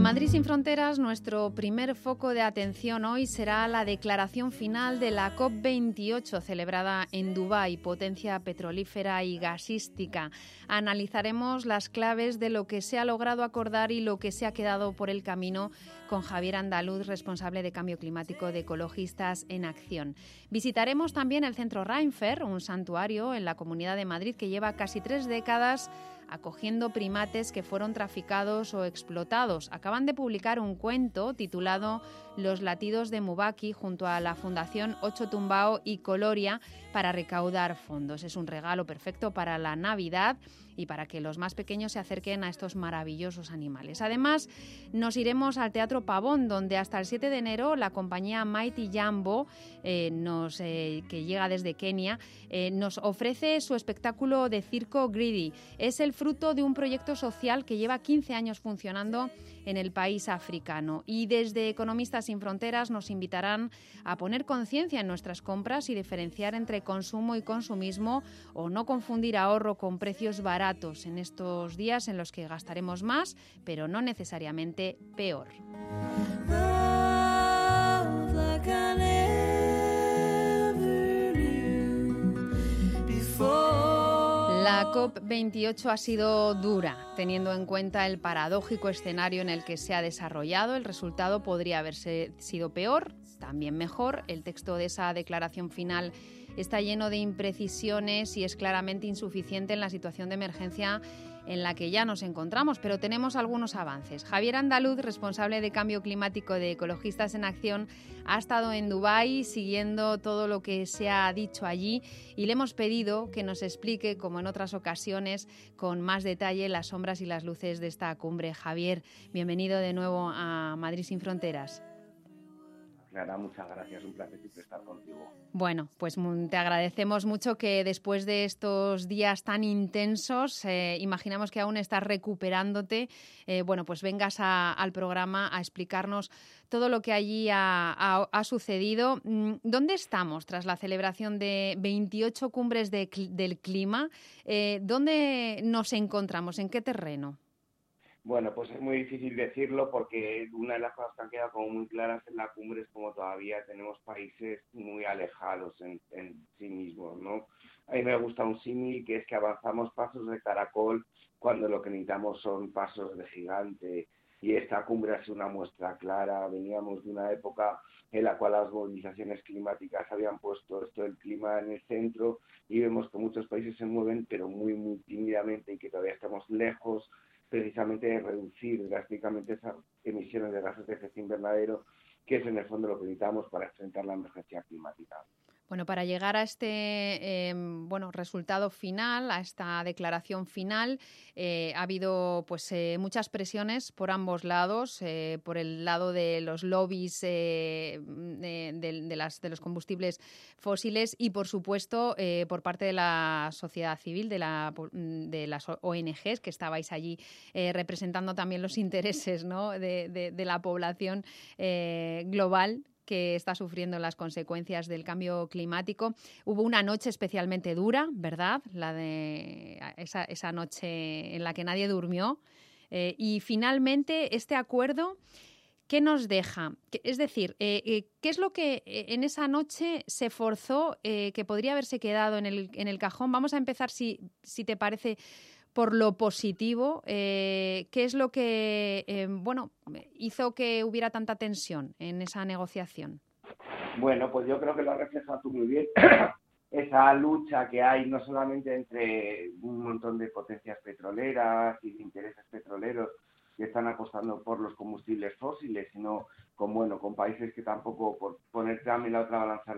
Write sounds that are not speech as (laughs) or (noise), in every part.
En Madrid sin fronteras, nuestro primer foco de atención hoy será la declaración final de la COP28 celebrada en Dubái, potencia petrolífera y gasística. Analizaremos las claves de lo que se ha logrado acordar y lo que se ha quedado por el camino con Javier Andaluz, responsable de cambio climático de Ecologistas en Acción. Visitaremos también el Centro Reinfer, un santuario en la Comunidad de Madrid que lleva casi tres décadas acogiendo primates que fueron traficados o explotados. Acaban de publicar un cuento titulado Los latidos de Mubaki junto a la Fundación Ocho Tumbao y Coloria para recaudar fondos. Es un regalo perfecto para la Navidad y para que los más pequeños se acerquen a estos maravillosos animales. Además, nos iremos al Teatro Pavón, donde hasta el 7 de enero la compañía Mighty Jambo, eh, eh, que llega desde Kenia, eh, nos ofrece su espectáculo de circo Greedy. Es el fruto de un proyecto social que lleva 15 años funcionando en el país africano. Y desde Economistas sin Fronteras nos invitarán a poner conciencia en nuestras compras y diferenciar entre consumo y consumismo o no confundir ahorro con precios baratos en estos días en los que gastaremos más, pero no necesariamente peor. La COP28 ha sido dura, teniendo en cuenta el paradójico escenario en el que se ha desarrollado. El resultado podría haberse sido peor, también mejor. El texto de esa declaración final está lleno de imprecisiones y es claramente insuficiente en la situación de emergencia en la que ya nos encontramos, pero tenemos algunos avances. Javier Andaluz, responsable de cambio climático de Ecologistas en Acción, ha estado en Dubái siguiendo todo lo que se ha dicho allí y le hemos pedido que nos explique, como en otras ocasiones, con más detalle las sombras y las luces de esta cumbre. Javier, bienvenido de nuevo a Madrid sin Fronteras. Clara, muchas gracias, un placer estar contigo. Bueno, pues te agradecemos mucho que después de estos días tan intensos, eh, imaginamos que aún estás recuperándote, eh, bueno, pues vengas al programa a explicarnos todo lo que allí ha, sucedido. Mm, ¿Dónde estamos tras la celebración de 28 cumbres del clima? Eh, ¿Dónde nos encontramos? ¿En qué terreno? Bueno, pues es muy difícil decirlo porque una de las cosas que han quedado como muy claras en la cumbre es como todavía tenemos países muy alejados en, sí mismos, ¿no? A mí me gusta un símil que es que avanzamos pasos de caracol cuando lo que necesitamos son pasos de gigante y esta cumbre ha sido una muestra clara. Veníamos de una época en la cual las movilizaciones climáticas habían puesto esto del clima en el centro y vemos que muchos países se mueven pero muy muy tímidamente y que todavía estamos lejos precisamente reducir drásticamente esas emisiones de gases de efecto invernadero, que es en el fondo lo que necesitamos para enfrentar la emergencia climática. Bueno, para llegar a este em, bueno resultado final, a esta declaración final, eh, ha habido pues eh, muchas presiones por ambos lados, eh, por el lado de los lobbies de, las, de los combustibles fósiles y, por supuesto, por parte de la sociedad civil, de, la, de las ONGs que estabais allí representando también los (laughs) intereses ¿no? de la población global que está sufriendo las consecuencias del cambio climático. Hubo una noche especialmente dura, ¿verdad? La de esa, noche en la que nadie durmió. Eh, y finalmente, este acuerdo, ¿qué nos deja? Es decir, eh, eh, ¿qué es lo que en esa noche se forzó que podría haberse quedado en el, en el cajón? Vamos a empezar, si, si te parece, por lo positivo. Eh, ¿Qué es lo que eh, bueno, hizo que hubiera tanta tensión en esa negociación? Bueno, pues yo creo que lo ha reflejado tú muy bien. (coughs) Esa lucha que hay no solamente entre un montón de potencias petroleras y intereses petroleros que están apostando por los combustibles fósiles, sino con bueno, con países que tampoco, por poner también la otra balanza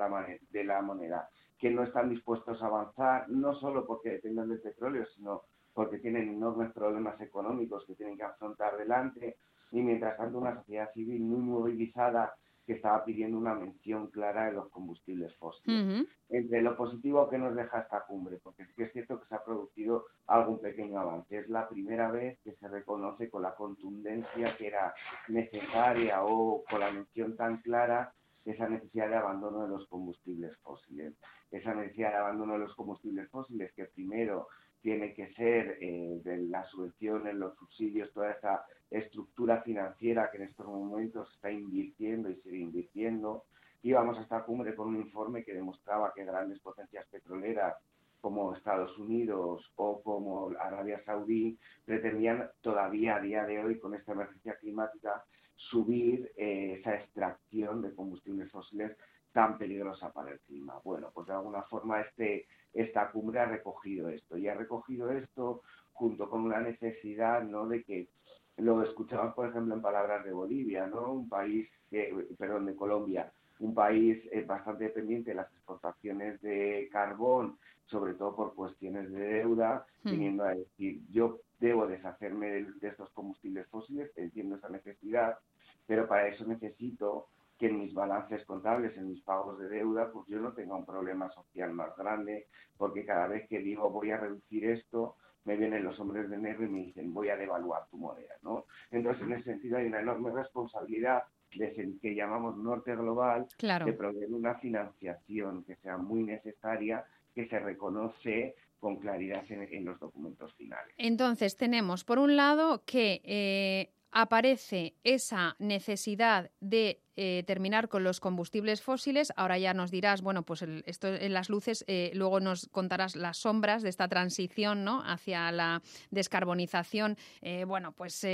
de la moneda, que no están dispuestos a avanzar, no solo porque dependan del petróleo, sino porque tienen enormes problemas económicos que tienen que afrontar delante, y mientras tanto una sociedad civil muy movilizada que estaba pidiendo una mención clara de los combustibles fósiles. Entre lo positivo que nos deja esta cumbre, porque sí que es cierto que se ha producido algún pequeño avance. Es la primera vez que se reconoce con la contundencia que era necesaria o con la mención tan clara esa necesidad de abandono de los combustibles fósiles. Esa necesidad de abandono de los combustibles fósiles que primero tiene que ser eh, de las subvenciones, los subsidios, toda esa estructura financiera que en estos momentos está invirtiendo y sigue invirtiendo. Íbamos a esta cumbre con un informe que demostraba que grandes potencias petroleras como Estados Unidos o como Arabia Saudí pretendían todavía a día de hoy con esta emergencia climática subir eh, esa extracción de combustibles fósiles tan peligrosa para el clima. Bueno, pues de alguna forma este, esta cumbre ha recogido esto y ha recogido esto junto con una necesidad ¿no? de que lo escuchamos, por ejemplo, en palabras de Bolivia, ¿no? Un país, que, perdón, de Colombia, un país eh, bastante dependiente de las exportaciones de carbón, sobre todo por cuestiones de deuda, hmm. viniendo a decir, yo debo deshacerme de, estos combustibles fósiles, entiendo esa necesidad, pero para eso necesito que en mis balances contables, en mis pagos de deuda, pues yo no tenga un problema social más grande, porque cada vez que digo voy a reducir esto, me vienen los hombres de negro y me dicen voy a devaluar tu moneda, ¿no? Entonces, en ese sentido hay una enorme responsabilidad de que llamamos norte global de proveer una financiación que sea muy necesaria, que se reconoce con claridad en, los documentos finales. Entonces, tenemos, por un lado, que eh, aparece esa necesidad de eh, terminar con los combustibles fósiles. Ahora ya nos dirás, bueno, pues esto en las luces, eh, luego nos contarás las sombras de esta transición ¿no? hacia la descarbonización, eh, bueno, pues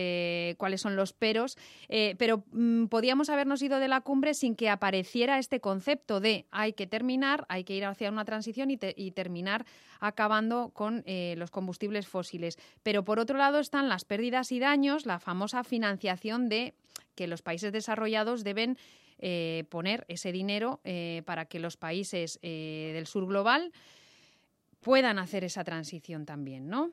cuáles son los peros. pero mm, podíamos habernos ido de la cumbre sin que apareciera este concepto de hay que terminar, hay que ir hacia una transición y terminar acabando con los combustibles fósiles. Pero por otro lado están las pérdidas y daños, la famosa financiación de que los países desarrollados deben eh, poner ese dinero eh, para que los países eh, del sur global puedan hacer esa transición también, ¿no?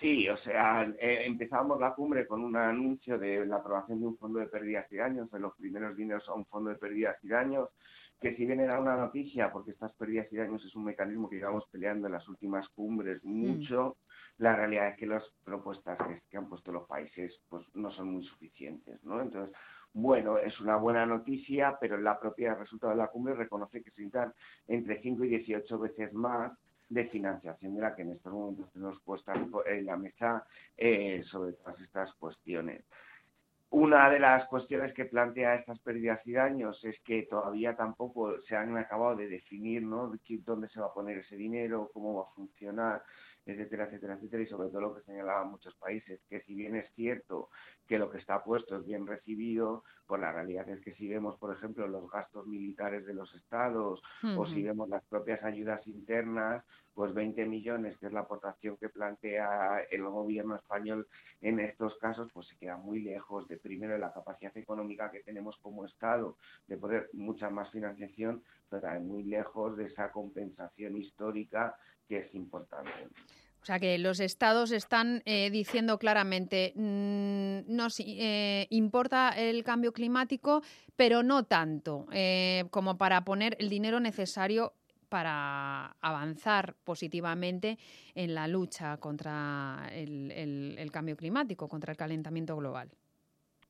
Sí, o sea, empezamos la cumbre con un anuncio de la aprobación de un fondo de pérdidas y daños, de los primeros dineros a un fondo de pérdidas y daños, que si bien era una noticia, porque estas pérdidas y daños es un mecanismo que llevamos peleando en las últimas cumbres mm. mucho, la realidad es que las propuestas que han puesto los países pues no son muy suficientes, ¿no? Entonces, bueno, es una buena noticia, pero la propia resultado de la cumbre reconoce que se necesitan entre 5 y 18 veces más de financiación de la que en estos momentos nos puesta en la mesa eh, sobre todas estas cuestiones. Una de las cuestiones que plantea estas pérdidas y daños es que todavía tampoco se han acabado de definir ¿no? dónde se va a poner ese dinero, cómo va a funcionar, etcétera, etcétera, etcétera, y sobre todo lo que señalaban muchos países, que si bien es cierto que lo que está puesto es bien recibido, pues la realidad es que si vemos, por ejemplo, los gastos militares de los estados o si vemos las propias ayudas internas, pues 20 millones, que es la aportación que plantea el gobierno español en estos casos, pues se queda muy lejos de primero de la capacidad económica que tenemos como Estado de poder mucha más financiación, pero también muy lejos de esa compensación histórica que es importante. O sea que los estados están eh, diciendo claramente, mm, nos eh, importa el cambio climático, pero no tanto eh, como para poner el dinero necesario para avanzar positivamente en la lucha contra el, cambio climático, contra el calentamiento global.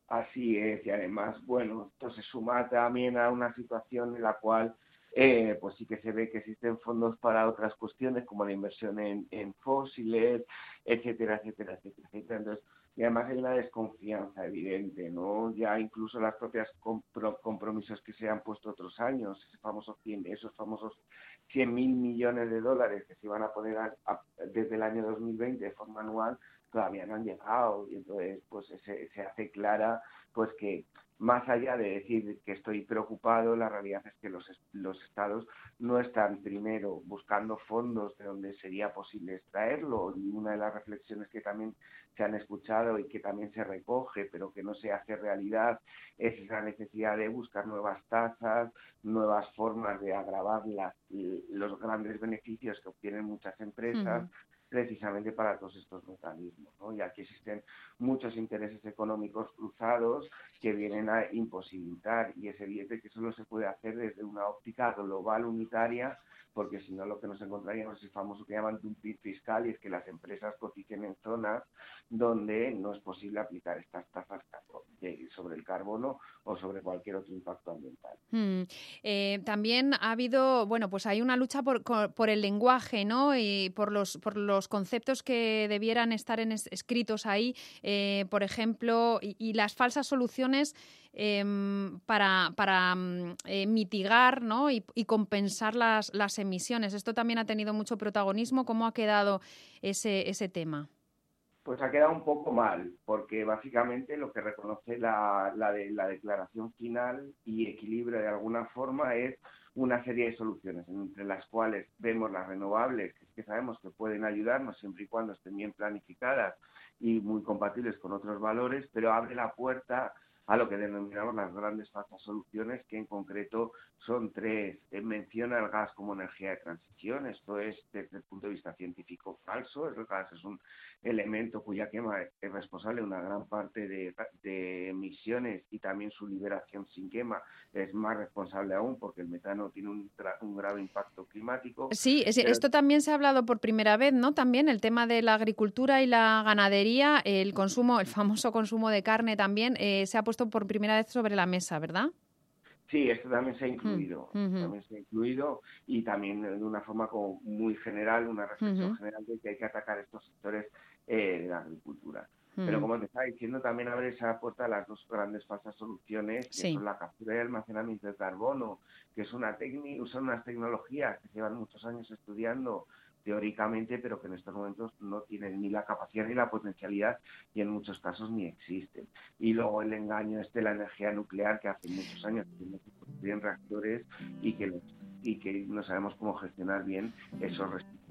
Así es, y además, bueno, esto se suma también a una situación en la cual eh, pues sí que se ve que existen fondos para otras cuestiones como la inversión en, fósiles, etcétera, etcétera, etcétera, Entonces, y además hay una desconfianza evidente, ¿no? Ya incluso las propias compromisos que se han puesto otros años, esos famosos 100, esos famosos 100 mil millones de dólares que se iban a poner desde el año 2020 de forma anual, todavía no han llegado y entonces pues se, hace clara pues que más allá de decir que estoy preocupado, la realidad es que los, los estados no están primero buscando fondos de donde sería posible extraerlo. Y una de las reflexiones que también se han escuchado y que también se recoge, pero que no se hace realidad, es la necesidad de buscar nuevas tasas, nuevas formas de agravar las, los grandes beneficios que obtienen muchas empresas precisamente para todos estos mecanismos, ¿no? Y aquí existen muchos intereses económicos cruzados que vienen a imposibilitar y es evidente que solo se puede hacer desde una óptica global unitaria porque si no lo que nos encontraríamos es el famoso que llaman dumping fiscal y es que las empresas coticen en zonas donde no es posible aplicar estas tasas sobre el carbono o sobre cualquier otro impacto ambiental. Hmm. También ha habido, bueno, pues hay una lucha por, el lenguaje, ¿no? Y por los, por los conceptos que debieran estar escritos ahí, eh, por ejemplo, y, las falsas soluciones em, para, para mm, eh, mitigar ¿no? y, y, compensar las, las emisiones. Esto también ha tenido mucho protagonismo. ¿Cómo ha quedado ese, ese tema? Pues ha quedado un poco mal, porque básicamente lo que reconoce la, la, de, la declaración final y equilibra de alguna forma es una serie de soluciones, entre las cuales vemos las renovables, que sabemos que pueden ayudarnos siempre y cuando estén bien planificadas y muy compatibles con otros valores, pero abre la puerta a lo que denominamos las grandes falsas soluciones, que en concreto son tres. Eh, menciona el gas como energía de transición, esto es desde el punto de vista científico falso, el gas es un elemento cuya quema es responsable de una gran parte de, emisiones y también su liberación sin quema es más responsable aún porque el metano tiene un, un grave impacto climático. Sí, esto también se ha hablado por primera vez, ¿no? También el tema de la agricultura y la ganadería, el consumo, el famoso consumo de carne también eh, se ha puesto por primera vez sobre la mesa, ¿verdad? Sí, esto también se ha incluido, mm, también se ha incluido y también de una forma como muy general, una reflexión general de que hay que atacar estos sectores eh, de la agricultura. Pero como te estaba diciendo, también abre esa puerta a las dos grandes falsas soluciones, que son la captura y almacenamiento de carbono, que es una son unas tecnologías que llevan muchos años estudiando teóricamente, pero que en estos momentos no tienen ni la capacidad ni la potencialidad y en muchos casos ni existen. Y luego el engaño es de la energía nuclear que hace muchos años que se reactores y que, y que no sabemos cómo gestionar bien esos residuos.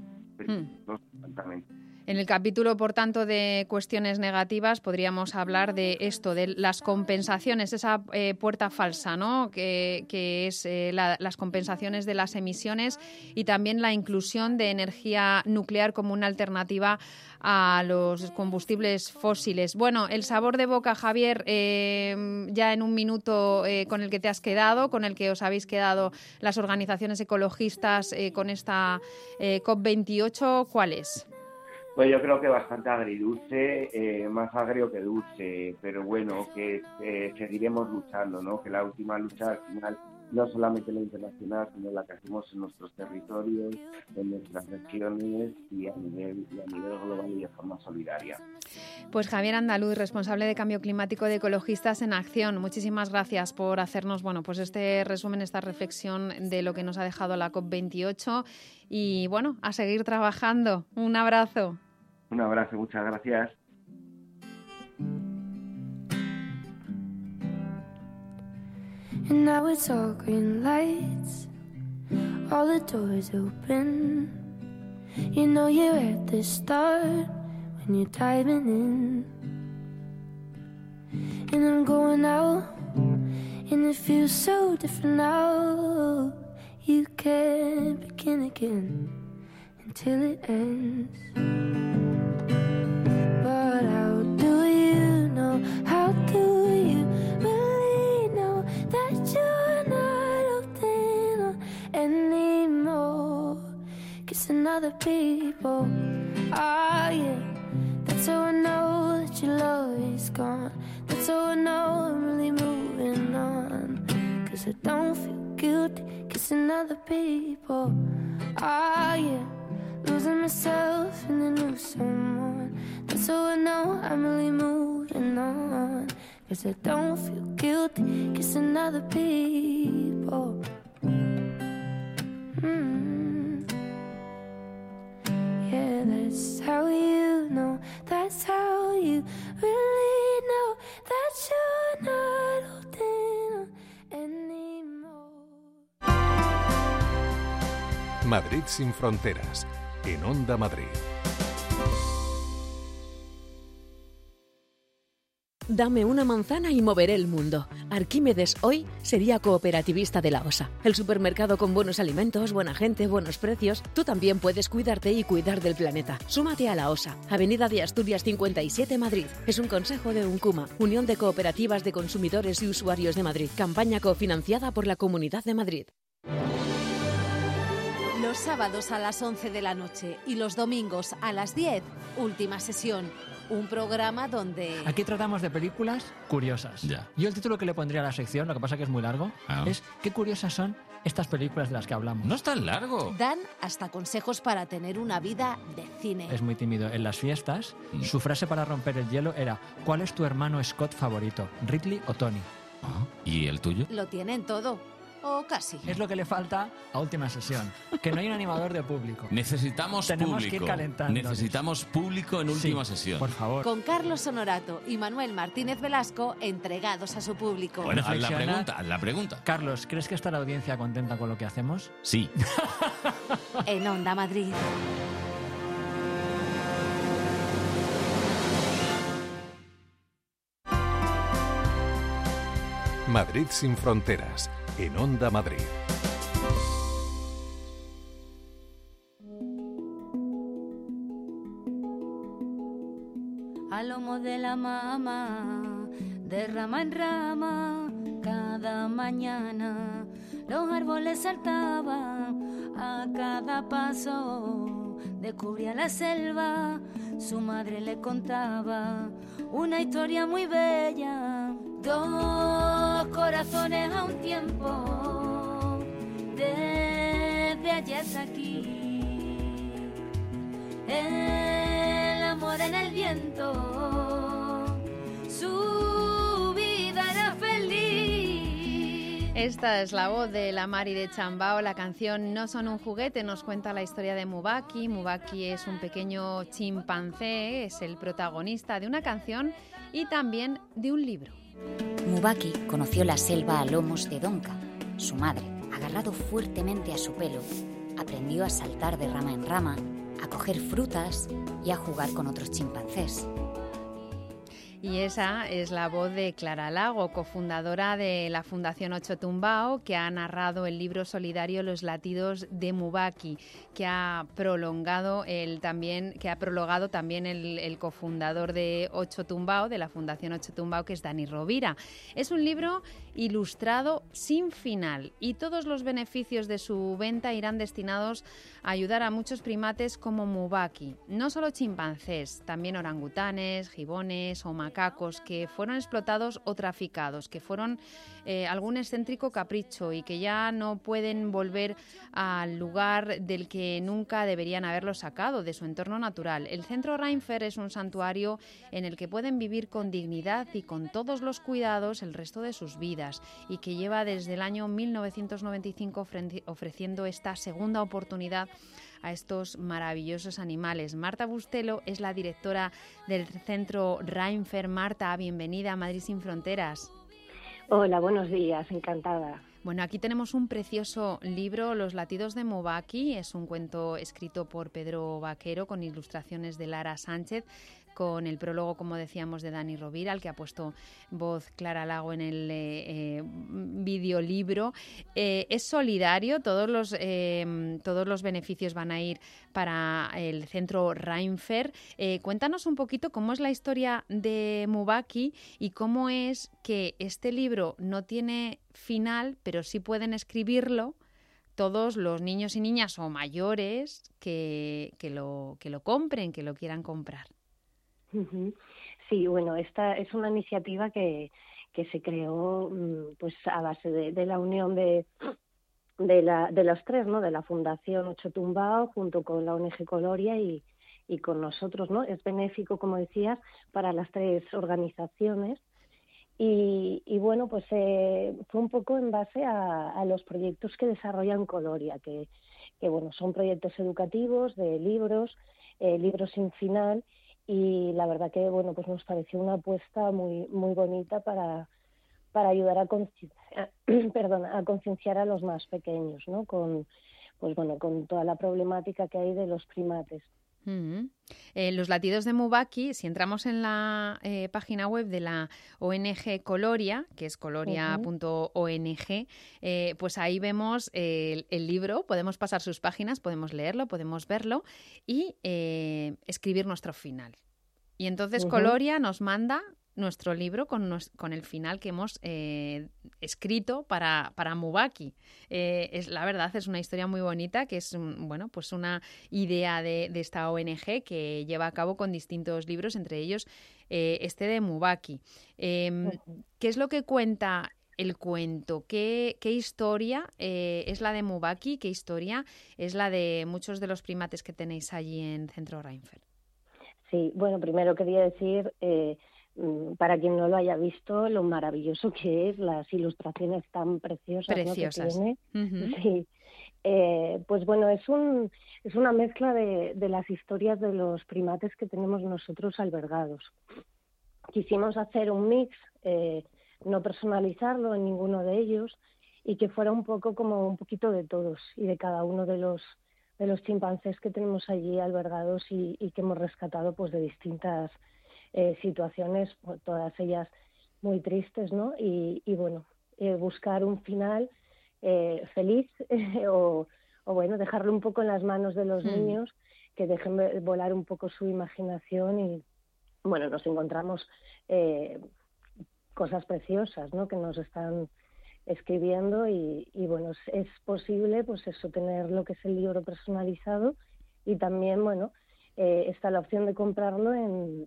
Mm. En el capítulo, por tanto, de cuestiones negativas, podríamos hablar de esto, de las compensaciones, esa eh, puerta falsa, ¿no? que, es eh, las compensaciones de las emisiones y también la inclusión de energía nuclear como una alternativa a los combustibles fósiles. Bueno, el sabor de boca, Javier, eh, ya en un minuto con el que te has quedado, con el que os habéis quedado las organizaciones ecologistas con esta COP28, ¿cuál es? Pues yo creo que bastante agridulce, eh, más agrio que dulce, pero bueno, que seguiremos luchando, ¿no? Que la última lucha al final no solamente la internacional, sino la que hacemos en nuestros territorios, en nuestras regiones y a nivel, y a nivel global y de forma solidaria. Pues Javier Andaluz, responsable de Cambio Climático de Ecologistas en Acción, muchísimas gracias por hacernos bueno, pues este resumen, esta reflexión de lo que nos ha dejado la COP28 y bueno, a seguir trabajando. Un abrazo. Un abrazo, muchas gracias. And now it's all green lights, all the doors open. You know you're at the start when you're diving in. And I'm going out, and it feels so different now. You can't begin again until it ends. Other people. Ah, yeah. That's how I know that your love is gone. That's how I know I'm really moving on. Cause I don't feel guilty kissing other people. Ah, yeah. Losing myself in the new someone. That's how I know I'm really moving on. Cause I don't feel guilty kissing other people. Mm. That's how you know, that's how you really know that you're not holding anymore. Madrid sin fronteras, en Onda Madrid. Dame una manzana y moveré el mundo. Arquímedes hoy sería cooperativista de la OSA. El supermercado con buenos alimentos, buena gente, buenos precios. Tú también puedes cuidarte y cuidar del planeta. Súmate a la OSA, Avenida de Asturias 57 Madrid. Es un consejo de UNCUMA, Unión de Cooperativas de Consumidores y Usuarios de Madrid. Campaña cofinanciada por la Comunidad de Madrid. Los sábados a las 11 de la noche y los domingos a las 10, última sesión un programa donde... Aquí tratamos de películas curiosas. Ya. Yo el título que le pondría a la sección, lo que pasa que es muy largo, Ah. es ¿Qué curiosas son estas películas de las que hablamos? No es tan largo. Dan hasta consejos para tener una vida de cine. Es muy tímido. En las fiestas, Mm. su frase para romper el hielo era ¿Cuál es tu hermano Scott favorito? ¿Ridley o Tony? Ah, ¿Y el tuyo? Lo tienen todo. O casi. Es lo que le falta a última sesión. Que no hay un animador de público. Necesitamos Tenemos que ir público. calentándonos. Necesitamos público en última Sí, sesión. Por favor. Con Carlos Honorato y Manuel Martínez Velasco entregados a su público. Bueno, haz la pregunta, haz la pregunta. Carlos, ¿crees que está la audiencia contenta con lo que hacemos? Sí. (laughs) En Onda Madrid. Madrid sin fronteras, en Onda Madrid. a lomo de la mamá, de rama en rama, cada mañana los árboles saltaban a cada paso, descubría la selva, su madre le contaba una historia muy bella, dos corazones a un tiempo, desde allá aquí. El amor en el viento, su vida era feliz. Esta es la voz de la Mari de Chambao. La canción No son un juguete nos cuenta la historia de Mubaki. Mubaki es un pequeño chimpancé, es el protagonista de una canción y también de un libro. Mubaki conoció la selva a lomos de Donka. Su madre, agarrado fuertemente a su pelo, aprendió a saltar de rama en rama, a coger frutas y a jugar con otros chimpancés. Y esa es la voz de Clara Lago, cofundadora de la Fundación Ocho Tumbao, que ha narrado el libro solidario Los latidos de Mubaki, que ha prolongado el también, que ha prologado también el, el cofundador de Ocho Tumbao, de la Fundación Ocho Tumbao, que es Dani Rovira. Es un libro ilustrado sin final. Y todos los beneficios de su venta irán destinados a ayudar a muchos primates como Mubaki, no solo chimpancés, también orangutanes, gibones o macacos que fueron explotados o traficados, que fueron eh, algún excéntrico capricho y que ya no pueden volver al lugar del que nunca deberían haberlos sacado, de su entorno natural. El centro Reinfer es un santuario en el que pueden vivir con dignidad y con todos los cuidados el resto de sus vidas y que lleva desde el año 1995 ofre- ofreciendo esta segunda oportunidad a estos maravillosos animales. Marta Bustelo es la directora del centro Reinfer. Marta, bienvenida a Madrid sin Fronteras. Hola, buenos días, encantada. Bueno, aquí tenemos un precioso libro, Los latidos de Mobaki. Es un cuento escrito por Pedro Vaquero con ilustraciones de Lara Sánchez con el prólogo, como decíamos, de Dani Rovira, al que ha puesto voz Clara Lago en el eh, eh, videolibro. Eh, es solidario, todos los, eh, todos los beneficios van a ir para el centro Reinfer. Eh, cuéntanos un poquito cómo es la historia de Mubaki y cómo es que este libro no tiene final, pero sí pueden escribirlo todos los niños y niñas o mayores que, que, lo, que lo compren, que lo quieran comprar. Sí, bueno, esta es una iniciativa que, que se creó mm, pues a base de, de la unión de, de, la, de los tres, ¿no? De la Fundación Ocho Tumbao junto con la ONG Coloria y, y con nosotros, ¿no? Es benéfico, como decías, para las tres organizaciones. Y, y bueno, pues eh, fue un poco en base a, a los proyectos que desarrollan Coloria, que, que bueno, son proyectos educativos, de libros, eh, libros sin final, y la verdad que bueno, pues nos pareció una apuesta muy, muy bonita para, para ayudar a, concienciar, (clears throat) perdón, a concienciar a los más pequeños, ¿no? Con, pues bueno, con toda la problemática que hay de los primates. Eh, los latidos de Mubaki, si entramos en la eh, página web de la ONG Coloria, que es coloria.ong, eh, pues ahí vemos el, el libro, podemos pasar sus páginas, podemos leerlo, podemos verlo y escribir nuestro final. Y entonces. Coloria nos manda nuestro libro con, nos- con el final que hemos eh, escrito para, para Mubaki. Eh, es, la verdad es una historia muy bonita que es bueno, pues una idea de, de esta ONG que lleva a cabo con distintos libros, entre ellos eh, este de Mubaki. Em, ¿Qué es lo que cuenta el cuento? ¿Qué, qué historia es la de Mubaki? ¿Qué historia es la de muchos de los primates que tenéis allí en Centro Reinfeldt? Sí, bueno, primero quería decir, eh, para quien no lo haya visto, lo maravilloso que es, las ilustraciones tan preciosas, ¿no? que tiene. Ujú. Sí. Eh, pues bueno, es, un, es una mezcla de, de las historias de los primates que tenemos nosotros albergados. Quisimos hacer un mix, eh, no personalizarlo en ninguno de ellos y que fuera un poco como un poquito de todos y de cada uno de los de los chimpancés que tenemos allí albergados y, y que hemos rescatado pues de distintas eh, situaciones, pues, todas ellas muy tristes, ¿no? Y, y bueno, eh, buscar un final eh, feliz (laughs) o, o bueno, dejarlo un poco en las manos de los Hmm. niños, que dejen volar un poco su imaginación y bueno, nos encontramos eh, cosas preciosas, ¿no? Que nos están escribiendo y, y bueno, es, es posible pues eso, tener lo que es el libro personalizado y también, bueno, eh, está la opción de comprarlo en,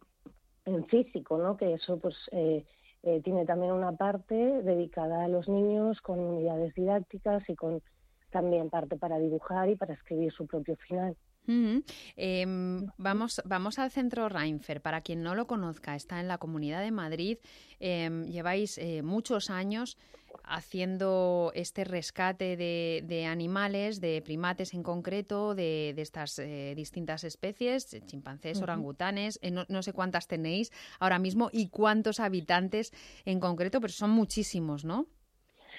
en físico, ¿no? Que eso pues eh, eh, tiene también una parte dedicada a los niños con unidades didácticas y con también parte para dibujar y para escribir su propio final. Em, vamos, vamos al centro Reinfer. Para quien no lo conozca, está en la Comunidad de Madrid. Em, lleváis eh, muchos años haciendo este rescate de, de animales, de primates en concreto, de, de estas eh, distintas especies, eh, chimpancés, orangutanes. no, no sé cuántas tenéis ahora mismo y cuántos habitantes en concreto, pero son muchísimos, ¿no?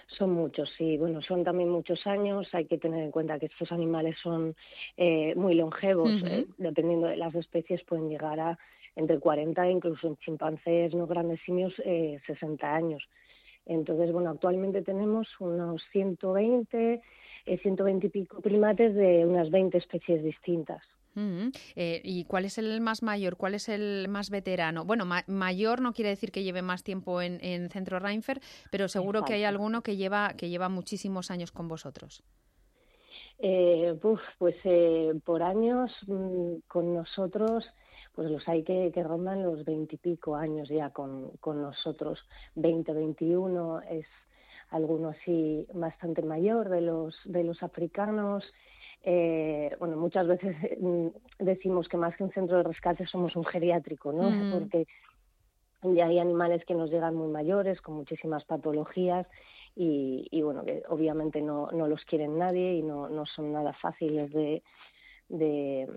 Son muchos, sí. Bueno, son también muchos años. Hay que tener en cuenta que estos animales son eh, muy longevos. Eh, dependiendo de las especies, pueden llegar a entre 40 e incluso en chimpancés no grandes simios, eh, 60 años. Entonces, bueno, actualmente tenemos unos 120, eh, 120 y pico primates de unas 20 especies distintas. Eh, ¿Y cuál es el más mayor? ¿Cuál es el más veterano? Bueno, ma- mayor no quiere decir que lleve más tiempo en, en Centro Reinfer, pero seguro que hay alguno que lleva, que lleva muchísimos años con vosotros. Eh, pues eh, por años mm, con nosotros, pues los hay que, que rondan los veintipico años ya con, con nosotros. 20, 21 es alguno así bastante mayor de los, de los africanos. Eh, bueno, muchas veces mm, decimos que más que un centro de rescate somos un geriátrico, ¿no? Mm. Porque ya hay animales que nos llegan muy mayores, con muchísimas patologías y, y bueno, que obviamente no, no los quieren nadie y no, no son nada fáciles de, de,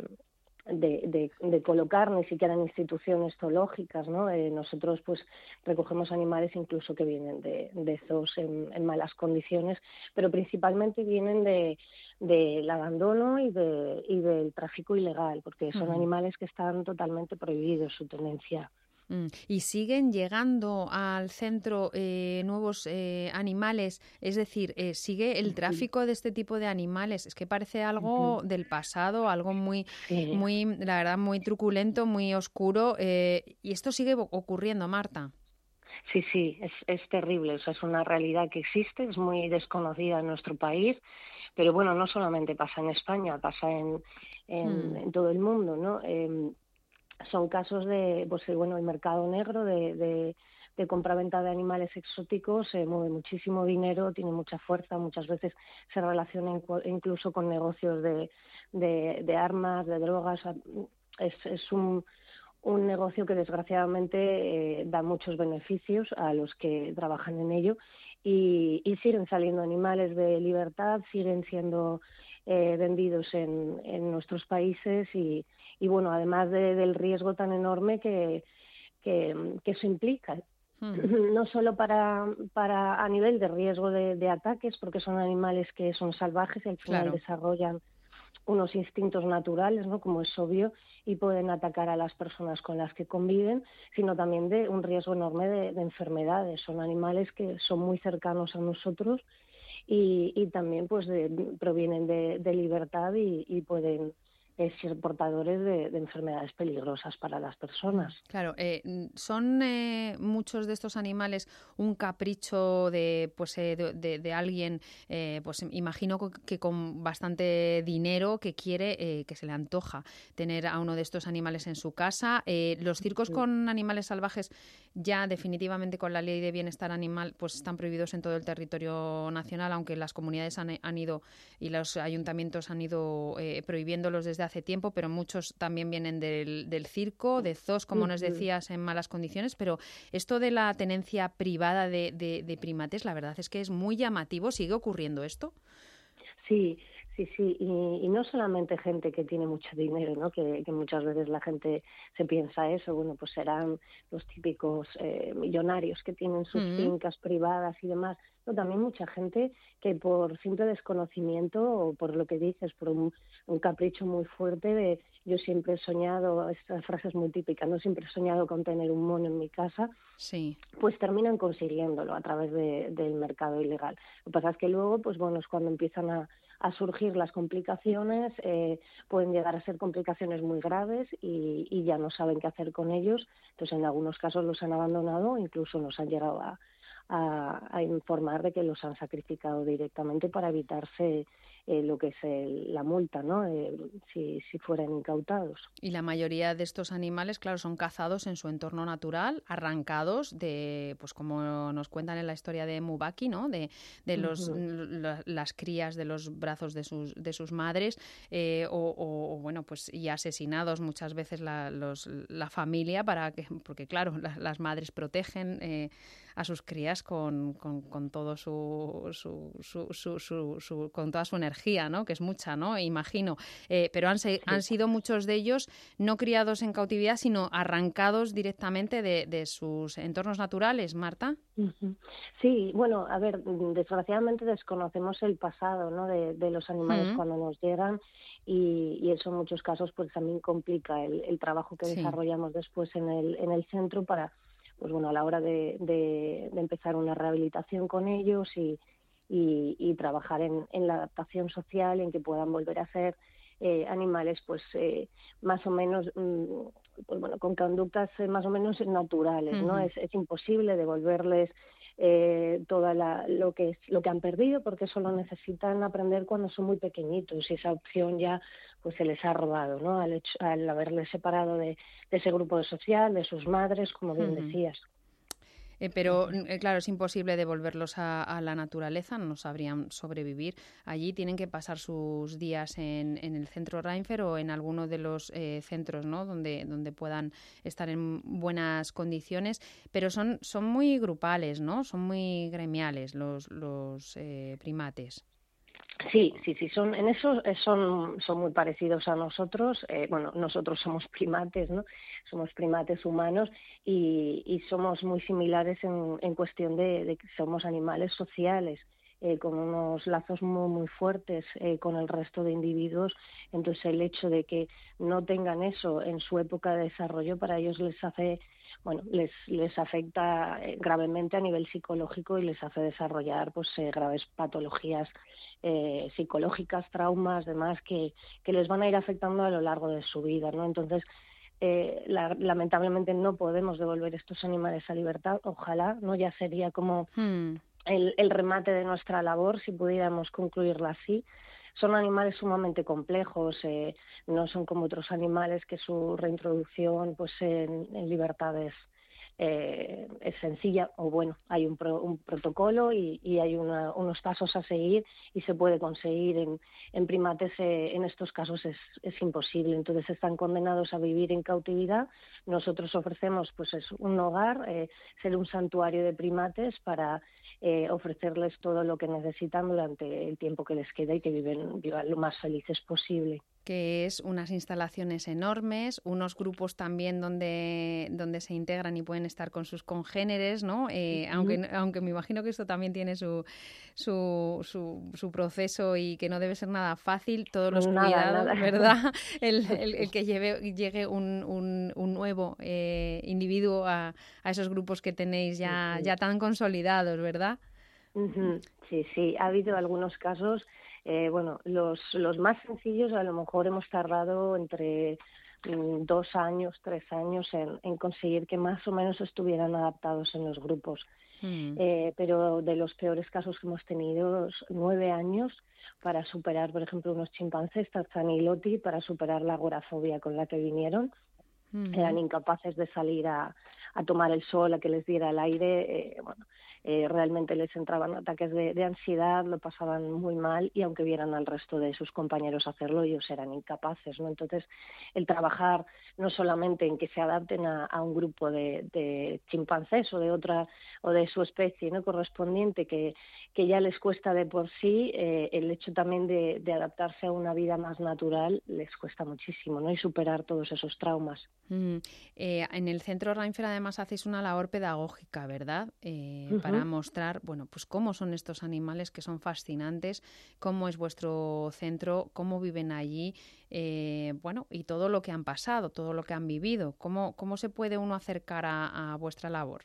de, de, de colocar ni siquiera en instituciones zoológicas, ¿no? Eh, nosotros pues recogemos animales incluso que vienen de, de zoos en, en malas condiciones, pero principalmente vienen de del abandono y de y del tráfico ilegal, porque son animales que están totalmente prohibidos su tenencia. Mm. ¿Y siguen llegando al centro eh, nuevos eh, animales? Es decir, eh, ¿sigue el tráfico de este tipo de animales? Es que parece algo del pasado, algo muy, Sí. muy, la verdad, muy truculento, muy oscuro. eh, y esto sigue ocurriendo, Marta. Sí, sí, es, es terrible. O sea, es una realidad que existe, es muy desconocida en nuestro país, pero bueno, no solamente pasa en España, pasa en, en, en todo el mundo, ¿no? Em, son casos de, pues bueno, el mercado negro de, de, de compraventa de animales exóticos se mueve muchísimo dinero, tiene mucha fuerza, muchas veces se relaciona incluso con negocios de, de, de armas, de drogas. Es, es un, un negocio que desgraciadamente eh, da muchos beneficios a los que trabajan en ello y, y siguen saliendo animales de libertad, siguen siendo eh, vendidos en, en nuestros países y, y bueno, además de- del riesgo tan enorme que, que, que eso implica. Mm. (clears throat) No solo para, para a nivel de riesgo de, de ataques, porque son animales que son salvajes y al final Claro. desarrollan unos instintos naturales, ¿no? como es obvio, y pueden atacar a las personas con las que conviven, sino también de un riesgo enorme de, enfermedades. Son animales que son muy cercanos a nosotros y, también pues provienen de, libertad y pueden ser portadores de, enfermedades peligrosas para las personas. Claro, eh, ¿son eh, muchos de estos animales un capricho de, pues, eh, de, alguien, pues imagino que con bastante dinero que quiere, que se le antoja tener a uno de estos animales en su casa? ¿Los circos con animales salvajes ya definitivamente con la ley de bienestar animal pues están prohibidos en todo el territorio nacional, aunque las comunidades han, han ido y los ayuntamientos han ido prohibiéndolos desde hace hace tiempo, pero muchos también vienen del, circo, de zoos, como nos decías, en malas condiciones. Pero esto de la tenencia privada de, de primates, la verdad es que es muy llamativo. ¿Sigue ocurriendo esto? Sí, Sí, sí, y, no solamente gente que tiene mucho dinero, ¿no? Que, muchas veces la gente se piensa eso, bueno, pues serán los típicos eh, millonarios que tienen sus fincas privadas y demás, también mucha gente que por simple desconocimiento o por lo que dices, por un, capricho muy fuerte de yo siempre he soñado, esta frase es muy típica, no siempre he soñado con tener un mono en mi casa, sí. pues terminan consiguiéndolo a través del mercado ilegal. Lo que pasa es que luego, pues bueno, es cuando empiezan a a surgir las complicaciones, eh, pueden llegar a ser complicaciones muy graves y, ya no saben qué hacer con ellos. Entonces, en algunos casos los han abandonado, incluso nos han llegado a, a, informar de que los han sacrificado directamente para evitarse eh, lo que es la multa, ¿no? Eh, si, si, fueran incautados. Y la mayoría de estos animales, claro, son cazados en su entorno natural, arrancados de, pues como nos cuentan en la historia de Mubaki, ¿no? De, de los, las crías de los brazos de sus, de sus madres eh, o, bueno, pues y asesinados muchas veces la, los, la familia para que, porque claro, las madres protegen a sus crías con, con, todo su, su, con toda su energía, ¿no? Que es mucha, ¿no? Imagino. Eh, pero han, han sido muchos de ellos no criados en cautividad, sino arrancados directamente de, de sus entornos naturales, Marta. Sí, bueno, a ver, desgraciadamente desconocemos el pasado ¿no? de, los animales cuando nos llegan y, eso en muchos casos pues también complica el, trabajo que desarrollamos después en el, en el centro para pues bueno, a la hora de, de, empezar una rehabilitación con ellos y, y, trabajar en, en, la adaptación social, en que puedan volver a ser eh, animales, pues eh, más o menos, mm, pues bueno, con conductas eh, más o menos naturales, ¿no? Es, es imposible devolverles eh, toda la, lo que lo que han perdido porque solo necesitan aprender cuando son muy pequeñitos y esa opción ya pues se les ha robado no al, hecho, al haberles separado de, ese grupo social de sus madres como bien decías eh, pero, eh, claro, es imposible devolverlos a, la naturaleza, no sabrían sobrevivir. Allí tienen que pasar sus días en, el centro Reinfer o en alguno de los eh, centros ¿no? donde, donde puedan estar en buenas condiciones, pero son, son muy grupales, ¿no? son muy gremiales los, los primates. Sí, sí, sí, son, en eso eh, son, son muy parecidos a nosotros. Eh, bueno, nosotros somos primates, ¿no? Somos primates humanos y, y somos muy similares en, en cuestión de, de, que somos animales sociales. Eh, con unos lazos muy, muy fuertes eh, con el resto de individuos. Entonces, el hecho de que no tengan eso en su época de desarrollo para ellos les hace bueno, les, les afecta eh, gravemente a nivel psicológico y les hace desarrollar pues graves patologías psicológicas, traumas, demás que, que les van a ir afectando a lo largo de su vida, ¿no? Entonces, lamentablemente no podemos devolver estos animales a libertad, ojalá, ¿no? Ya sería como hmm el, remate de nuestra labor, si pudiéramos concluirla así. Son animales sumamente complejos, eh, no son como otros animales que su reintroducción pues en, en libertades eh, es sencilla o bueno, hay un, un protocolo y, hay unos pasos a seguir y se puede conseguir. En, en primates eh, en estos casos es, es, imposible, entonces están condenados a vivir en cautividad. Nosotros ofrecemos pues es un hogar, eh, ser un santuario de primates para eh, ofrecerles todo lo que necesitan durante el tiempo que les queda y que viven, vivan lo más felices posible. Que es unas instalaciones enormes, unos grupos también donde, donde se integran y pueden estar con sus congéneres, ¿no? Eh, aunque, aunque me imagino que esto también tiene su, su, su, proceso y que no debe ser nada fácil, todos los cuidados, ¿verdad? (laughs) El, el, que lleve, llegue un, un, un nuevo eh, individuo a, a, esos grupos que tenéis ya, ya tan consolidados, ¿verdad? Sí, sí, ha habido algunos casos eh, bueno, los, los más sencillos a lo mejor hemos tardado entre mm, dos años, tres años en, en, conseguir que más o menos estuvieran adaptados en los grupos. Mm. Eh, pero de los peores casos que hemos tenido, nueve años para superar, por ejemplo, unos chimpancés, Tarzan y Loti, para superar la agorafobia con la que vinieron. Eran incapaces de salir a, a tomar el sol, a que les diera el aire. Eh, bueno, eh, realmente les entraban ataques de, ansiedad, lo pasaban muy mal y aunque vieran al resto de sus compañeros hacerlo, ellos eran incapaces, ¿no? Entonces, el trabajar no solamente en que se adapten a, un grupo de, chimpancés o de otra o de su especie no correspondiente que, que ya les cuesta de por sí, eh, el hecho también de, adaptarse a una vida más natural les cuesta muchísimo, ¿no? Y superar todos esos traumas. Mm, eh, en el centro Reinfer además hacéis una labor pedagógica, ¿verdad? para mostrar, bueno, pues cómo son estos animales que son fascinantes, cómo es vuestro centro, cómo viven allí, eh, bueno, y todo lo que han pasado, todo lo que han vivido. ¿Cómo, cómo se puede uno acercar a vuestra labor?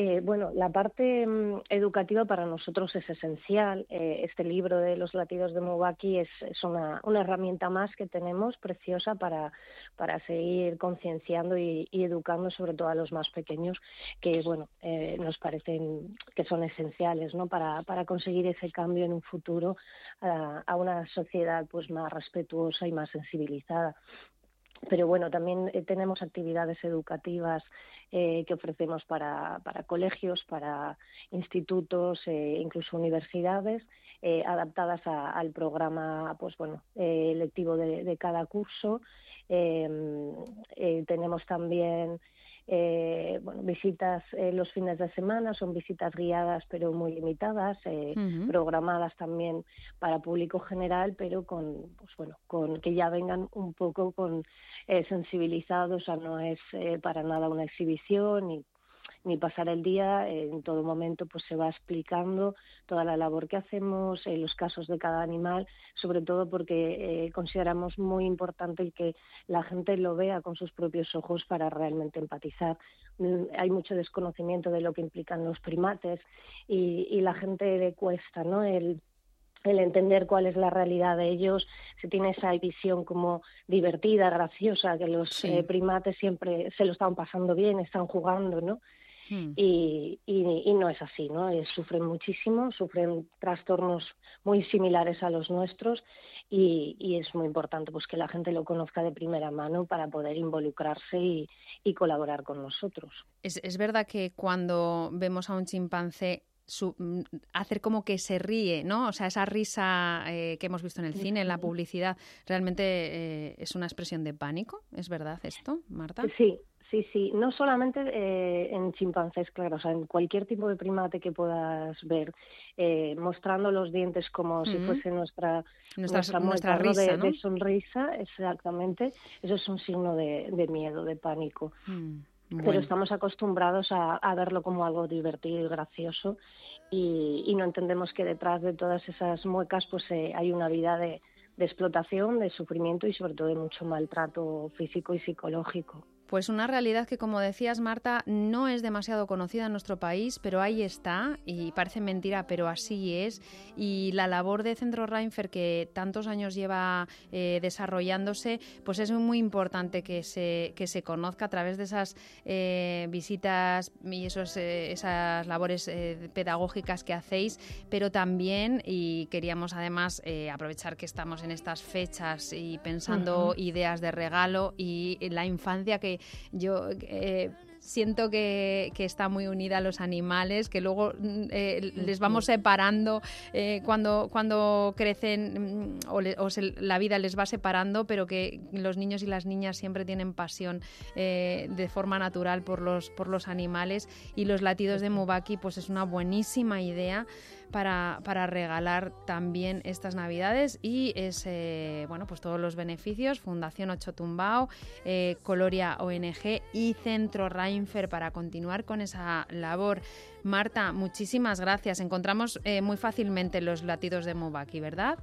Eh, bueno, la parte mm, educativa para nosotros es esencial. Eh, este libro de los latidos de Mubaki es, una, herramienta más que tenemos preciosa para, para seguir concienciando y, educando sobre todo a los más pequeños, que bueno, eh, nos parecen que son esenciales ¿no? para, para conseguir ese cambio en un futuro a, a una sociedad pues más respetuosa y más sensibilizada pero bueno, también tenemos actividades educativas eh, que ofrecemos para, para, colegios, para institutos, eh, incluso universidades, eh, adaptadas al programa pues bueno, lectivo de, de, cada curso. tenemos también eh, bueno, visitas eh, los fines de semana, son visitas guiadas pero muy limitadas, eh, programadas también para público general, pero con, pues bueno, con que ya vengan un poco con eh, sensibilizados, o sea, no es para nada una exhibición ni ni pasar el día, en todo momento pues se va explicando toda la labor que hacemos, en los casos de cada animal, sobre todo porque eh, consideramos muy importante que la gente lo vea con sus propios ojos para realmente empatizar. Mm, hay mucho desconocimiento de lo que implican los primates y, y la gente le cuesta, ¿no? El el entender cuál es la realidad de ellos, se tiene esa visión como divertida, graciosa, que los eh, primates siempre se lo están pasando bien, están jugando, ¿no? Hmm. Y, y, no es así, ¿no? Eh, sufren muchísimo, sufren trastornos muy similares a los nuestros y, y, es muy importante pues que la gente lo conozca de primera mano para poder involucrarse y, y colaborar con nosotros. Es, es verdad que cuando vemos a un chimpancé mm, hacer como que se ríe, ¿no? O sea, esa risa eh, que hemos visto en el cine, en la publicidad, realmente eh, es una expresión de pánico. ¿Es verdad esto, Marta? Sí, Sí, sí, no solamente eh, en chimpancés, claro, o sea, en cualquier tipo de primate que puedas ver, eh, mostrando los dientes como si fuese nuestra, nuestra, nuestra, risa, de, sonrisa, exactamente, eso es un signo de, de miedo, de pánico. Mm, Pero estamos acostumbrados a, a, verlo como algo divertido y gracioso y, y, no entendemos que detrás de todas esas muecas pues eh, hay una vida de, de explotación, de sufrimiento y sobre todo de mucho maltrato físico y psicológico. Pues una realidad que, como decías, Marta, no es demasiado conocida en nuestro país, pero ahí está y parece mentira, pero así es. Y la labor de Centro Reinfer, que tantos años lleva eh, desarrollándose, pues es muy importante que se, que se conozca a través de esas eh, visitas y esos, eh, esas labores pedagógicas que hacéis, pero también, y queríamos además aprovechar que estamos en estas fechas y pensando ideas de regalo y la infancia que yo eh, siento que, está muy unida a los animales, que luego mm, eh, les vamos separando eh, cuando, cuando crecen mm, o, la vida les va separando, pero que los niños y las niñas siempre tienen pasión de forma natural por los, por los animales. Y los latidos de Mubaki pues es una buenísima idea para, para regalar también estas navidades y es, bueno, pues todos los beneficios, Fundación Ocho Tumbao, eh, Coloria ONG y Centro Reinfer para continuar con esa labor. Marta, muchísimas gracias. Encontramos eh, muy fácilmente los latidos de Mubaki, ¿verdad?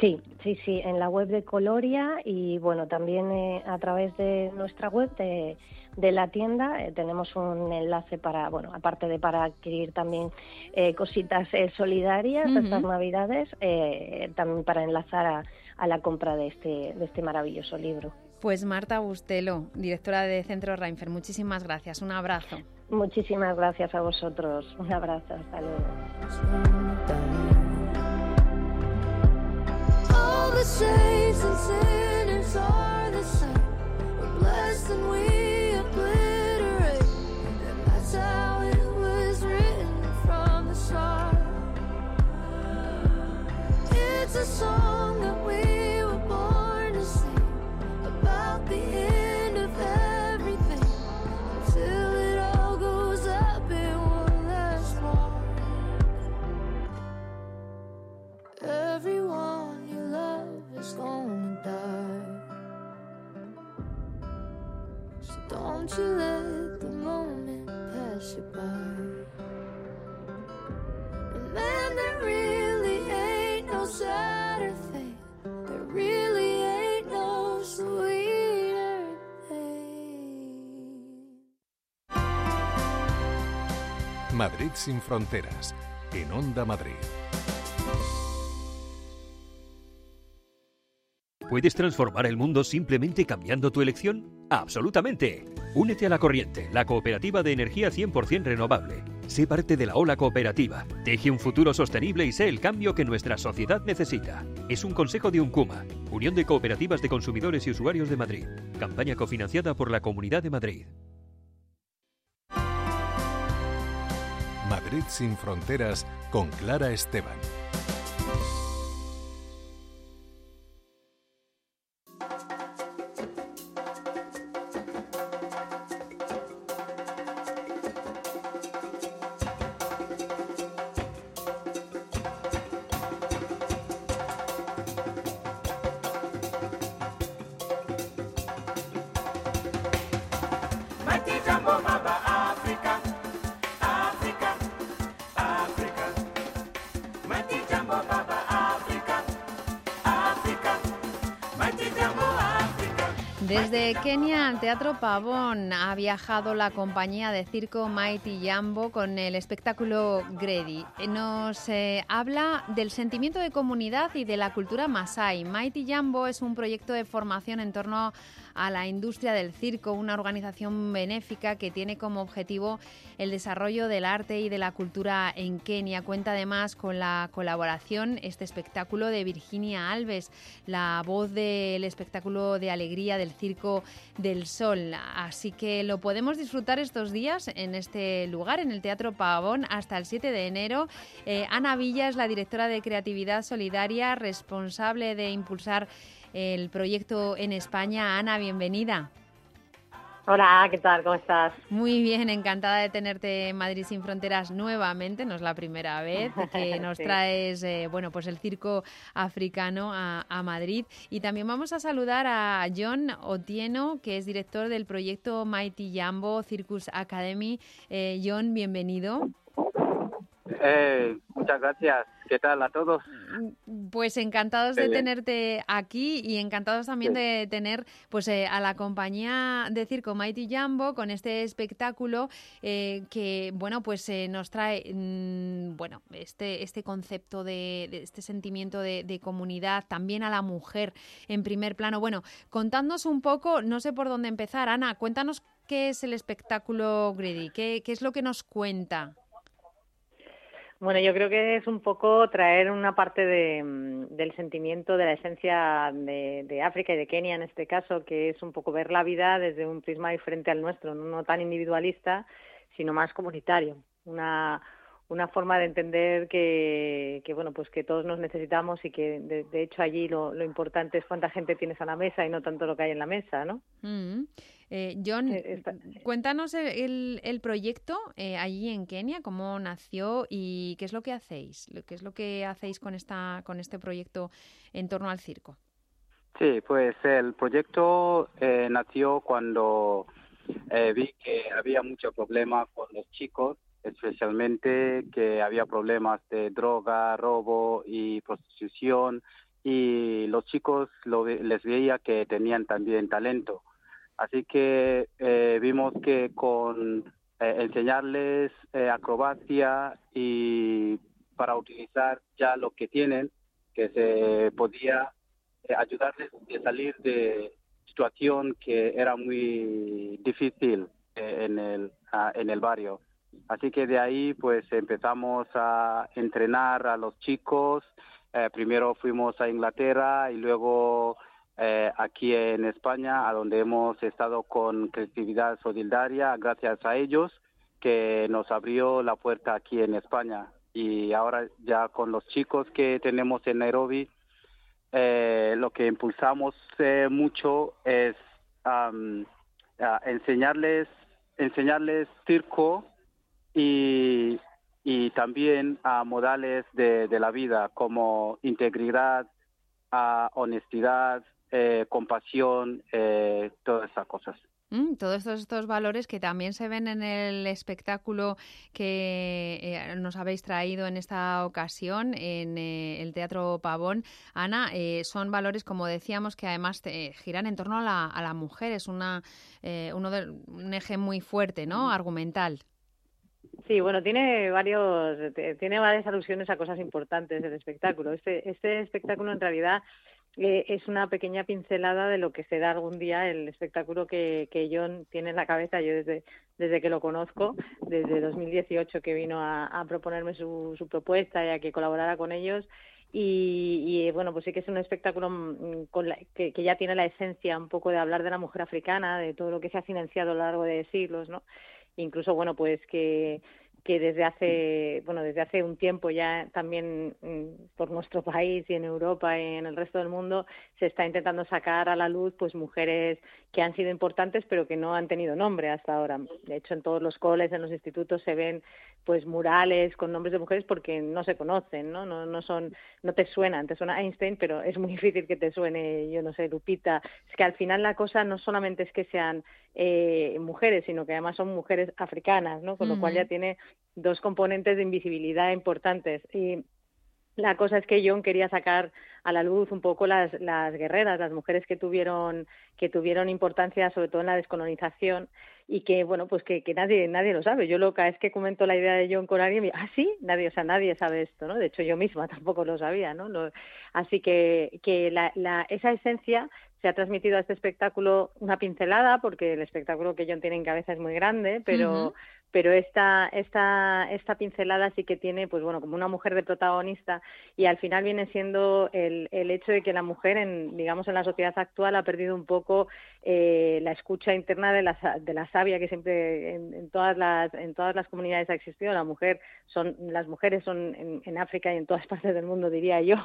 Sí, sí, sí, en la web de Coloria y bueno, también eh, a través de nuestra web de, de la tienda eh, tenemos un enlace para, bueno, aparte de para adquirir también eh, cositas eh, solidarias estas Navidades, eh, también para enlazar a, a la compra de este, de este maravilloso libro. Pues Marta Bustelo, directora de Centro Reinfer, muchísimas gracias. Un abrazo. Muchísimas gracias a vosotros. Un abrazo, hasta luego. Don't you let the moment pass you by. Madrid sin fronteras, en Onda Madrid. ¿Puedes transformar el mundo simplemente cambiando tu elección? Absolutamente. Únete a la corriente, la cooperativa de energía 100% renovable. Sé parte de la ola cooperativa. Teje un futuro sostenible y sé el cambio que nuestra sociedad necesita. Es un consejo de UNCUMA, Unión de Cooperativas de Consumidores y Usuarios de Madrid. Campaña cofinanciada por la Comunidad de Madrid. Sin fronteras con Clara Esteban. Pavón ha viajado la compañía de circo Mighty Jambo con el espectáculo Grady. Nos eh, habla del sentimiento de comunidad y de la cultura Masai. Mighty Jambo es un proyecto de formación en torno a la industria del circo, una organización benéfica que tiene como objetivo el desarrollo del arte y de la cultura en Kenia. Cuenta además con la colaboración este espectáculo de Virginia Alves, la voz del espectáculo de alegría del Circo del Sol. Así que lo podemos disfrutar estos días en este lugar, en el Teatro Pavón, hasta el 7 de enero. Eh, Ana Villa es la directora de Creatividad Solidaria, responsable de impulsar el proyecto en España. Ana, bienvenida. Hola, ¿qué tal? ¿Cómo estás? Muy bien, encantada de tenerte en Madrid sin fronteras nuevamente, no es la primera vez que (laughs) nos Sí. traes eh, bueno, pues el circo africano a, a Madrid. Y también vamos a saludar a John Otieno, que es director del proyecto Mighty Jambo Circus Academy. Eh, John, bienvenido. Eh, muchas gracias. ¿Qué tal a todos? Pues encantados de tenerte aquí y encantados también Sí. de tener pues eh, a la compañía de circo Mighty Jambo con este espectáculo eh, que bueno pues eh, nos trae mm, bueno este este concepto de, de este sentimiento de, de comunidad también a la mujer en primer plano. Bueno, contadnos un poco, no sé por dónde empezar, Ana, cuéntanos qué es el espectáculo Greedy, qué, qué es lo que nos cuenta. Bueno, yo creo que es un poco traer una parte de, mm, del sentimiento, de la esencia de, de África y de Kenia en este caso, que es un poco ver la vida desde un prisma diferente al nuestro, no tan individualista, sino más comunitario. Una, una forma de entender que, que bueno pues que todos nos necesitamos y que de, de hecho allí lo, lo importante es cuánta gente tienes a la mesa y no tanto lo que hay en la mesa, ¿no? Mm. Eh, John, Eh, esta- cuéntanos el, el proyecto eh, allí en Kenia, cómo nació y qué es lo que hacéis, lo- qué es lo que hacéis con esta con este proyecto en torno al circo. Sí, pues el proyecto eh, nació cuando eh, vi que había mucho problema con los chicos, especialmente que había problemas de droga, robo y prostitución, y los chicos lo les veía que tenían también talento. Así que eh, vimos que con eh, enseñarles eh, acrobacia y para utilizar ya lo que tienen, que se podía eh, ayudarles a salir de situación que era muy difícil eh, en el ah, en el barrio así que de ahí pues empezamos a entrenar a los chicos. Eh, primero fuimos a Inglaterra y luego eh, aquí en España a donde hemos estado con creatividad solidaria gracias a ellos que nos abrió la puerta aquí en España. Y ahora ya con los chicos que tenemos en Nairobi eh, lo que impulsamos mucho es a enseñarles enseñarles circo y, y también a modales de, de la vida como integridad, a honestidad, eh, compasión, eh, todas esas cosas. Mm, todos estos, estos valores que también se ven en el espectáculo que eh, nos habéis traído en esta ocasión en eh, el Teatro Pavón. Ana, eh, son valores, como decíamos, que además te- giran en torno a la, a la mujer. Es una, eh, uno de, un eje muy fuerte, ¿no? Argumental. Sí, bueno, tiene varios, te- tiene varias alusiones a cosas importantes del espectáculo. Este, este espectáculo en realidad eh, es una pequeña pincelada de lo que será algún día el espectáculo que, que John tiene en la cabeza. Yo desde, desde que lo conozco, desde 2018 que vino a, a proponerme su, su propuesta y a que colaborara con ellos. Y, y, bueno, pues sí que es un espectáculo mm, con la- que, que ya tiene la esencia un poco de hablar de la mujer africana, de todo lo que se ha financiado a lo largo de siglos, ¿no? Incluso bueno pues que que desde hace bueno desde hace un tiempo ya también mm, por nuestro (laughs) país y en Europa y en el resto del mundo se está intentando sacar a la luz pues mujeres que han sido importantes pero que no han tenido nombre hasta ahora. De hecho en todos los coles en los institutos se ven pues murales con nombres de mujeres porque no se conocen no no no son no te suenan te suena Einstein pero es muy (laughs) difícil que te suene yo no sé Lupita. Es que al final la cosa no solamente es que sean eh, mujeres, sino que además son mujeres africanas, ¿no? Con lo cual ya tiene dos componentes de invisibilidad importantes. Y la cosa es que John quería sacar a la luz un poco las, las guerreras, las mujeres que tuvieron que tuvieron importancia sobre todo en la descolonización y que bueno pues que, que nadie nadie lo sabe. Yo lo cada vez que comento la idea de John con alguien, me dice, ah sí, nadie, o sea nadie sabe esto, ¿no? De hecho yo misma (laughs) tampoco lo sabía, ¿no? Así que que la, la, esa esencia se ha transmitido a este espectáculo una pincelada porque el espectáculo que John tiene en cabeza es muy grande, pero. Pero esta, esta, esta pincelada sí que tiene, pues bueno, como una mujer de protagonista y al final viene siendo el, el hecho de que la mujer, en, digamos, en la sociedad actual ha perdido un poco eh, la escucha interna de la, de la sabia que siempre en, en todas las, en todas las comunidades ha existido. La mujer son, las mujeres son en, en África y en todas (laughs) partes del mundo, diría yo,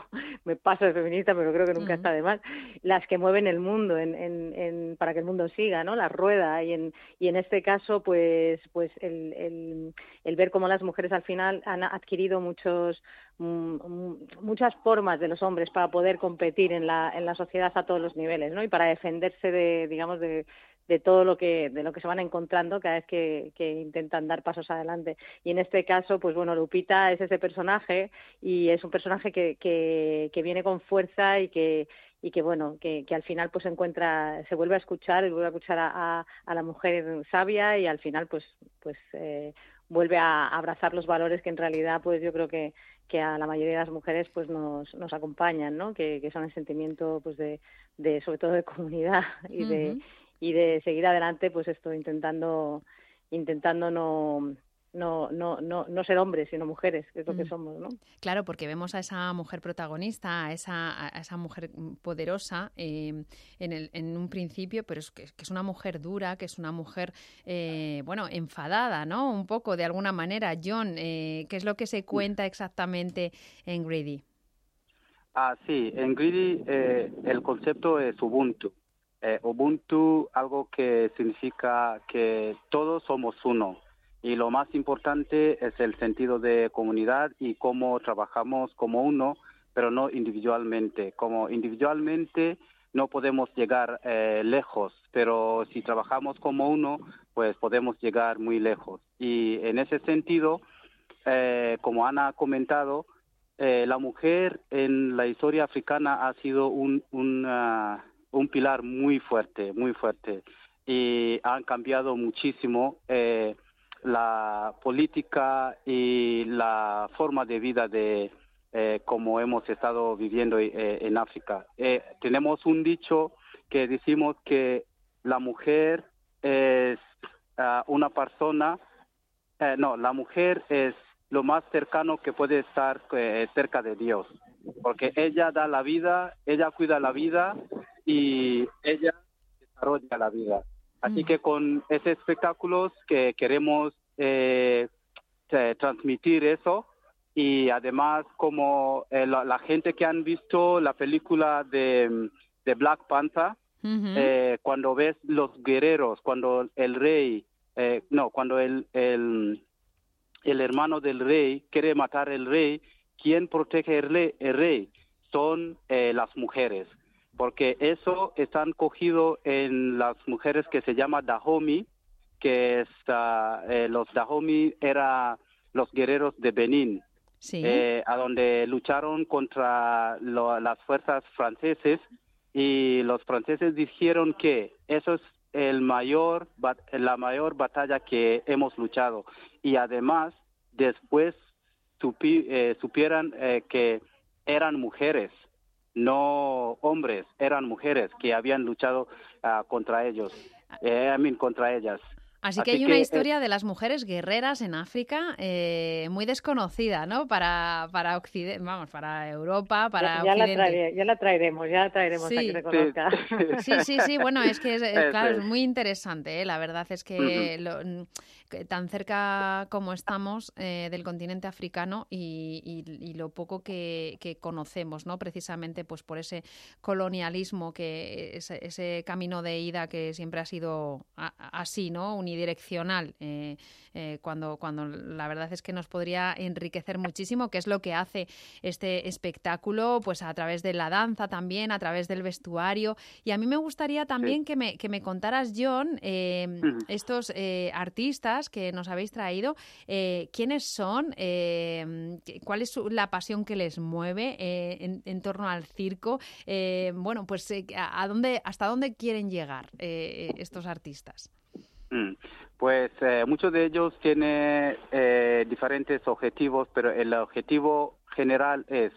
me paso de feminista, pero creo que nunca está de más, las que mueven el mundo en, en, en, para que el mundo siga, ¿no? La rueda y en, y en este caso, pues, pues el, el, ver cómo las mujeres al final han adquirido muchos mm, mm, muchas formas de los hombres para poder competir en la, en la sociedad a todos los niveles, ¿no? Y para defenderse de, digamos, de, de todo lo que de lo que se van encontrando cada vez que, que intentan dar pasos adelante y en este caso pues bueno Lupita es ese personaje y es un personaje que, que, que viene con fuerza y que y que bueno que, que al final pues se encuentra se vuelve a escuchar y vuelve a escuchar a, a, a la mujer sabia y al final pues pues eh, vuelve a abrazar los valores que en realidad pues yo creo que que a la mayoría de las mujeres pues nos, nos acompañan no que, que son el sentimiento pues de, de sobre todo de comunidad (laughs) y de y de seguir adelante pues esto intentando intentando no no, no, no, no ser hombres, sino mujeres, que es lo que Mm. somos, ¿no? Claro, porque vemos a esa mujer protagonista, a esa, a esa mujer poderosa eh, en, el, en un principio, pero es que, que es una mujer dura, que es una mujer, eh, bueno, enfadada, ¿no? Un poco, de alguna manera. John, eh, ¿qué es lo que se cuenta exactamente en Greedy? Ah, sí, en Greedy eh, el concepto es Ubuntu. Eh, Ubuntu, algo que significa que todos somos uno. Y lo más importante es el sentido de comunidad y cómo trabajamos como uno, pero no individualmente. Como individualmente no podemos llegar eh, lejos, pero si trabajamos como uno, pues podemos llegar muy lejos. Y en ese sentido, eh, como Ana ha comentado, eh, la mujer en la historia africana ha sido un, un, un pilar muy fuerte, muy fuerte. Y han cambiado muchísimo eh, la política y la forma de vida de eh, como hemos estado viviendo eh, en África. Eh, tenemos un dicho que decimos que la mujer es ah, una persona, eh, no, la mujer es lo más cercano que puede estar eh, cerca de Dios, porque ella da la vida, ella cuida la vida y ella desarrolla la vida. Así que con ese espectáculos que queremos eh, transmitir eso y además como eh, la, la gente que han visto la película de, de Black Panther, eh, cuando ves los guerreros, cuando el rey, eh, no, cuando el, el, el hermano del rey quiere matar al rey, ¿quién protege el rey? El rey? Son eh, las mujeres, porque eso están cogido en las mujeres que se llama Dahomey, que es, ah, eh, los Dahomey era los guerreros de Benín, Sí. eh, a donde lucharon contra lo- las fuerzas franceses y los franceses dijeron que eso es el mayor la mayor batalla que hemos luchado y además después supi- eh, supieran eh, que eran mujeres no hombres eran mujeres que habían luchado ah, contra ellos eh, I mean, contra ellas Así que hay una eh, historia de las mujeres guerreras en África eh, muy desconocida, ¿no? Para, para Occidente, vamos, para Europa, para ya, ya la Occidente. traeré- ya la traeremos, ya la traeremos a Sí. que se conozca. Sí, sí, sí, bueno, es que es, (laughs) claro, es muy interesante, ¿eh? la verdad es que, lo- mm, que tan cerca como estamos eh, del continente africano y, y- y lo poco que, que conocemos, ¿no? Precisamente pues por ese colonialismo, que ese, ese camino de ida que siempre ha sido a- así, ¿no? Unidireccional, eh, eh, cuando, cuando la verdad es que nos podría enriquecer muchísimo, que es lo que hace este espectáculo, pues a través de la danza también, a través del vestuario. Y a mí me gustaría también que, me, que me contaras, John, estos eh, que nos habéis traído, eh, quiénes son, eh, cuál es la pasión que les mueve eh, en, torno al circo. Bueno, pues a, dónde, hasta dónde quieren llegar estos artistas. Mm, Pues muchos de ellos tienen diferentes objetivos, pero el objetivo general es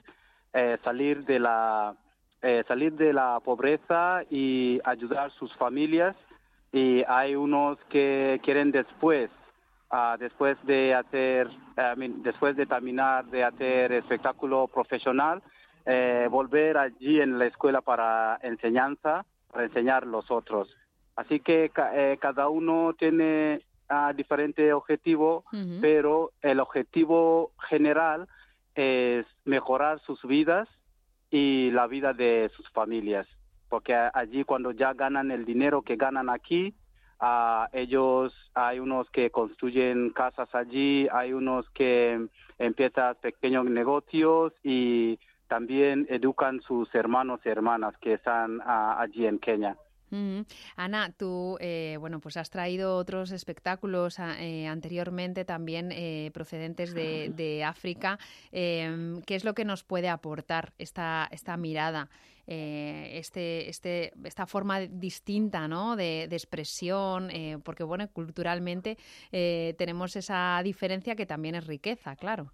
salir de la salir de la pobreza y ayudar a sus familias. Y hay unos que quieren después, ah, después de hacer, después de terminar de hacer espectáculo profesional, eh, volver allí en la escuela para enseñanza, para enseñar los otros. Así que eh, cada uno tiene ah, diferente objetivo, pero el objetivo general es mejorar sus vidas y la vida de sus familias, porque allí cuando ya ganan el dinero que ganan aquí, ah, ellos hay unos que construyen casas allí, hay unos que empiezan pequeños negocios y también educan sus hermanos y hermanas que están allí en Kenia. Ana, tú, eh, bueno, pues has traído otros espectáculos a- eh, anteriormente también eh, procedentes de, de África. Em, ¿Qué es lo que nos puede aportar esta, esta mirada, eh, este, este, esta forma distinta ¿no? de, de expresión? porque, bueno, culturalmente eh, tenemos esa diferencia que también es riqueza, claro.